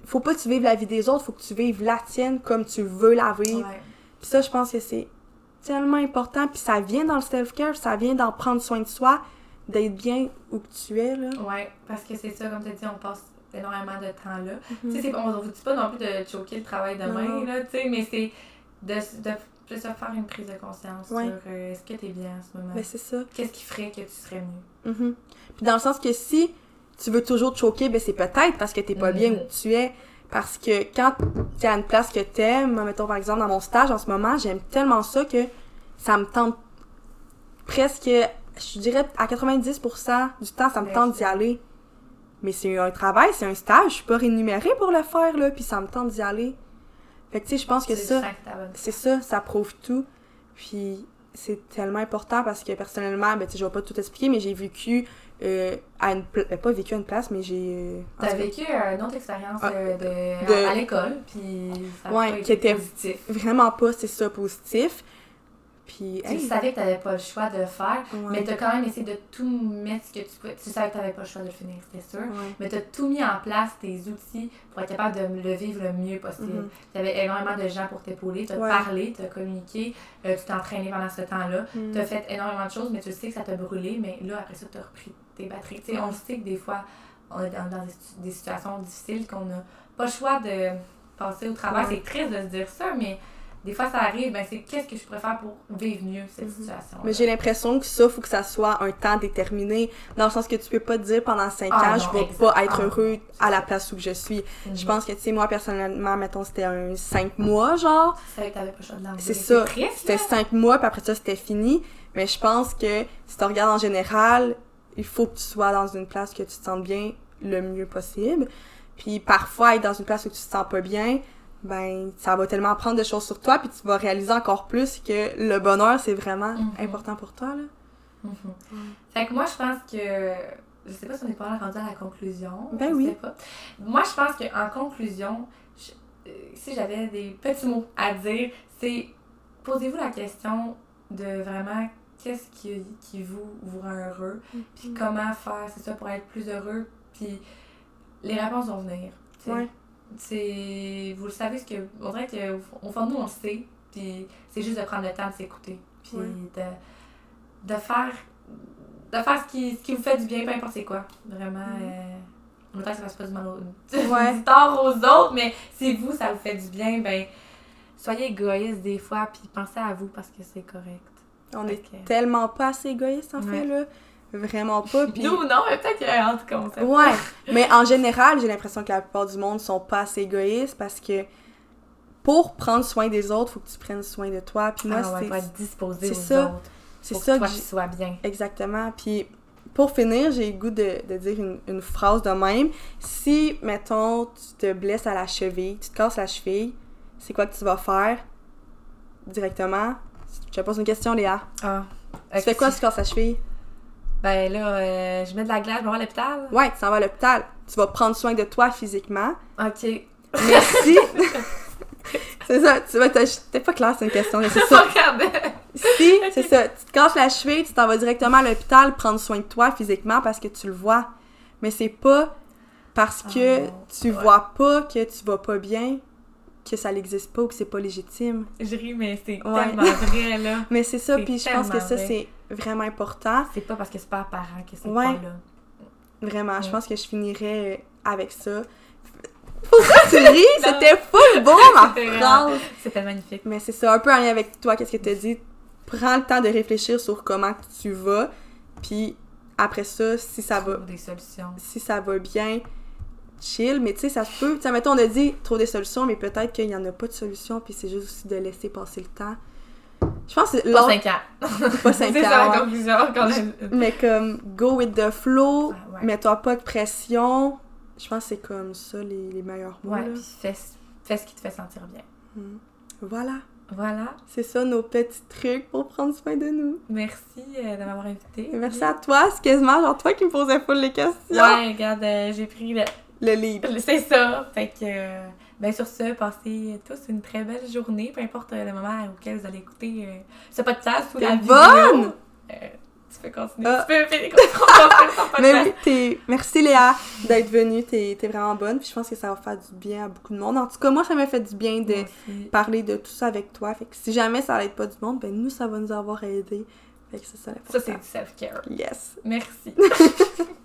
[SPEAKER 1] faut pas que tu vives la vie des autres, faut que tu vives la tienne comme tu veux la vivre. Puis ça, je pense que c'est tellement important. Puis ça vient dans le self-care, ça vient d'en prendre soin de soi, d'être bien où tu es. Là.
[SPEAKER 2] Ouais, parce que c'est ça, comme tu as dit, on passe énormément de temps là. Mhm. Tu sais, on ne vous dit pas non plus de choquer le travail demain, là, tu sais, mais c'est de, de, se faire une prise de conscience sur euh, est-ce que tu es bien en ce moment?
[SPEAKER 1] Ben, c'est ça.
[SPEAKER 2] Qu'est-ce qui ferait que tu serais mieux?
[SPEAKER 1] Mhm. Puis dans le sens que si tu veux toujours te choquer, ben c'est peut-être parce que tu n'es pas bien mhm. où tu es. Parce que quand tu as une place que tu aimes, mettons par exemple dans mon stage en ce moment, j'aime tellement ça que ça me tente presque, je dirais à 90% du temps, ça me tente d'y aller. Mais c'est un travail, c'est un stage, je suis pas rémunérée pour le faire, là, puis ça me tente d'y aller. Fait que, tu sais, je pense que ça, c'est ça, ça prouve tout. Puis c'est tellement important parce que personnellement, ben, tu sais, je vais pas tout expliquer, mais j'ai vécu euh, à une euh, pas vécu à une place, mais j'ai.
[SPEAKER 2] Euh, T'as vécu une autre expérience ah, de, à, l'école, puis
[SPEAKER 1] ça ouais, qui était positif. vraiment pas, c'est ça, positif. Puis,
[SPEAKER 2] tu savais que tu n'avais pas le choix de le faire, mais tu as quand même essayé de tout mettre ce que tu pouvais. Tu savais que tu n'avais pas le choix de le finir, c'était sûr. Mais tu as tout mis en place, tes outils, pour être capable de le vivre le mieux possible. Mm-hmm. Tu avais énormément de gens pour t'épauler, tu as parlé, tu as communiqué, euh, tu t'es entraîné pendant ce temps-là. Mm. Tu as fait énormément de choses, mais tu sais que ça t'a brûlé, mais là, après ça, tu as repris tes batteries. On sait que des fois, on est dans, des, situations difficiles, qu'on n'a pas le choix de passer au travail. C'est triste de se dire ça, mais des fois ça arrive, ben c'est qu'est-ce que je préfère pour vivre mieux cette mhm. situation.
[SPEAKER 1] Mais j'ai l'impression que ça, faut que ça soit un temps déterminé, dans le sens que tu peux pas te dire pendant 5 ah ans, je vais pas être heureux à la place où je suis. Mhm. Je pense que, tu sais, moi personnellement, mettons, c'était un 5 mois, genre.
[SPEAKER 2] C'est de
[SPEAKER 1] C'est ça. C'était 5 mois, puis après ça, c'était fini. Mais je pense que si tu regardes en général, il faut que tu sois dans une place que tu te sentes bien le mieux possible. Puis parfois, être dans une place où tu te sens pas bien, ben ça va tellement apprendre des choses sur toi puis tu vas réaliser encore plus que le bonheur c'est vraiment mhm. important pour toi là.
[SPEAKER 2] Mhm. Fait que moi je pense que je sais pas si on est pas rendu à la conclusion.
[SPEAKER 1] Ben oui.
[SPEAKER 2] Sais pas. Moi je pense qu'en conclusion, euh, si j'avais des petits mots à dire, c'est posez-vous la question de vraiment qu'est-ce qui, qui vous, vous rend heureux, puis mhm. comment faire, c'est ça, pour être plus heureux, puis les réponses vont venir.
[SPEAKER 1] Ouais
[SPEAKER 2] c'est vous le savez ce que on dirait que au fond de nous on le sait puis c'est juste de prendre le temps de s'écouter puis de, de faire de faire ce qui, ce qui vous fait du bien peu importe c'est quoi vraiment mm-hmm. euh, Autant que ça fasse pas du mal aux... tort aux autres, mais si vous, ça vous fait du bien, ben, soyez égoïste des fois, puis pensez à vous parce que c'est correct.
[SPEAKER 1] On est tellement pas assez égoïste, en fait, là. Vraiment pas. Puis...
[SPEAKER 2] Nous, non, mais peut-être qu'il y a un ça.
[SPEAKER 1] Ouais, mais en général, j'ai l'impression que la plupart du monde sont pas assez égoïstes parce que pour prendre soin des autres, faut que tu prennes soin de toi. Puis moi,
[SPEAKER 2] ah c'est... être disposé aux ça. autres. C'est ça que, que toi, bien.
[SPEAKER 1] Exactement. Puis pour finir, j'ai le goût de, de dire une, une, phrase de même. Si, mettons, tu te blesses à la cheville, tu te casses la cheville, c'est quoi que tu vas faire directement? Je te pose une question, Léa. Ah. Tu fais quoi si tu casses la cheville?
[SPEAKER 2] Ben là, euh, je mets de la glace, je vais à l'hôpital.
[SPEAKER 1] Ouais, tu s'en vas à l'hôpital. Tu vas prendre soin de toi physiquement.
[SPEAKER 2] OK.
[SPEAKER 1] Merci. c'est ça, tu vas T'es pas clair, c'est une question, c'est ça. si, c'est ça, tu te casses la cheville, tu t'en vas directement à l'hôpital prendre soin de toi physiquement parce que tu le vois. Mais c'est pas parce que ah, tu vois pas que tu vas pas bien que ça n'existe pas ou que c'est pas légitime.
[SPEAKER 2] Je ris, mais c'est tellement vrai, là.
[SPEAKER 1] mais c'est ça, puis je pense que ça, c'est vraiment important.
[SPEAKER 2] C'est pas parce que c'est pas apparent que c'est pas là.
[SPEAKER 1] Vraiment, je pense que je finirais avec ça. Pourquoi tu ris? C'était full bon, ma phrase!
[SPEAKER 2] C'était magnifique.
[SPEAKER 1] Mais c'est ça, un peu en lien avec toi, qu'est-ce que tu as dit. Prends le temps de réfléchir sur comment tu vas, puis après ça, si ça va...
[SPEAKER 2] des solutions.
[SPEAKER 1] Si ça va bien, chill, mais tu sais, ça se peut. Tu sais, mettons, on a dit trouver des solutions, mais peut-être qu'il n'y en a pas de solution, puis c'est juste aussi de laisser passer le temps. Je pense que
[SPEAKER 2] Pas 5 ans.
[SPEAKER 1] pas 5 ans.
[SPEAKER 2] c'est ça la conclusion quand même.
[SPEAKER 1] Mais comme, go with the flow, mets-toi pas de pression. Je pense que c'est comme ça les, les meilleurs mots.
[SPEAKER 2] Ouais, puis fais, fais, ce qui te fait sentir bien.
[SPEAKER 1] Hmm. Voilà.
[SPEAKER 2] Voilà.
[SPEAKER 1] C'est ça nos petits trucs pour prendre soin de nous.
[SPEAKER 2] Merci euh, de m'avoir invité.
[SPEAKER 1] Merci à toi. C'est quasiment genre toi qui me posais full les questions.
[SPEAKER 2] Ouais, regarde, euh, j'ai pris le,
[SPEAKER 1] le lead.
[SPEAKER 2] C'est ça. Fait que, euh, ben sur ce, passez tous une très belle journée, peu importe le moment auquel vous allez écouter euh, ce podcast ou la bonne! vidéo. Euh, tu peux continuer. Ah. Tu peux
[SPEAKER 1] Mais oui. Merci Léa d'être venue. T'es, t'es vraiment bonne. Puis je pense que ça va faire du bien à beaucoup de monde. En tout cas, moi, ça m'a fait du bien de parler de tout ça avec toi. Fait que si jamais ça n'aide pas du monde, ben nous, ça va nous avoir aidé. Fait que c'est ça
[SPEAKER 2] Ça, c'est du self-care.
[SPEAKER 1] Yes.
[SPEAKER 2] Merci.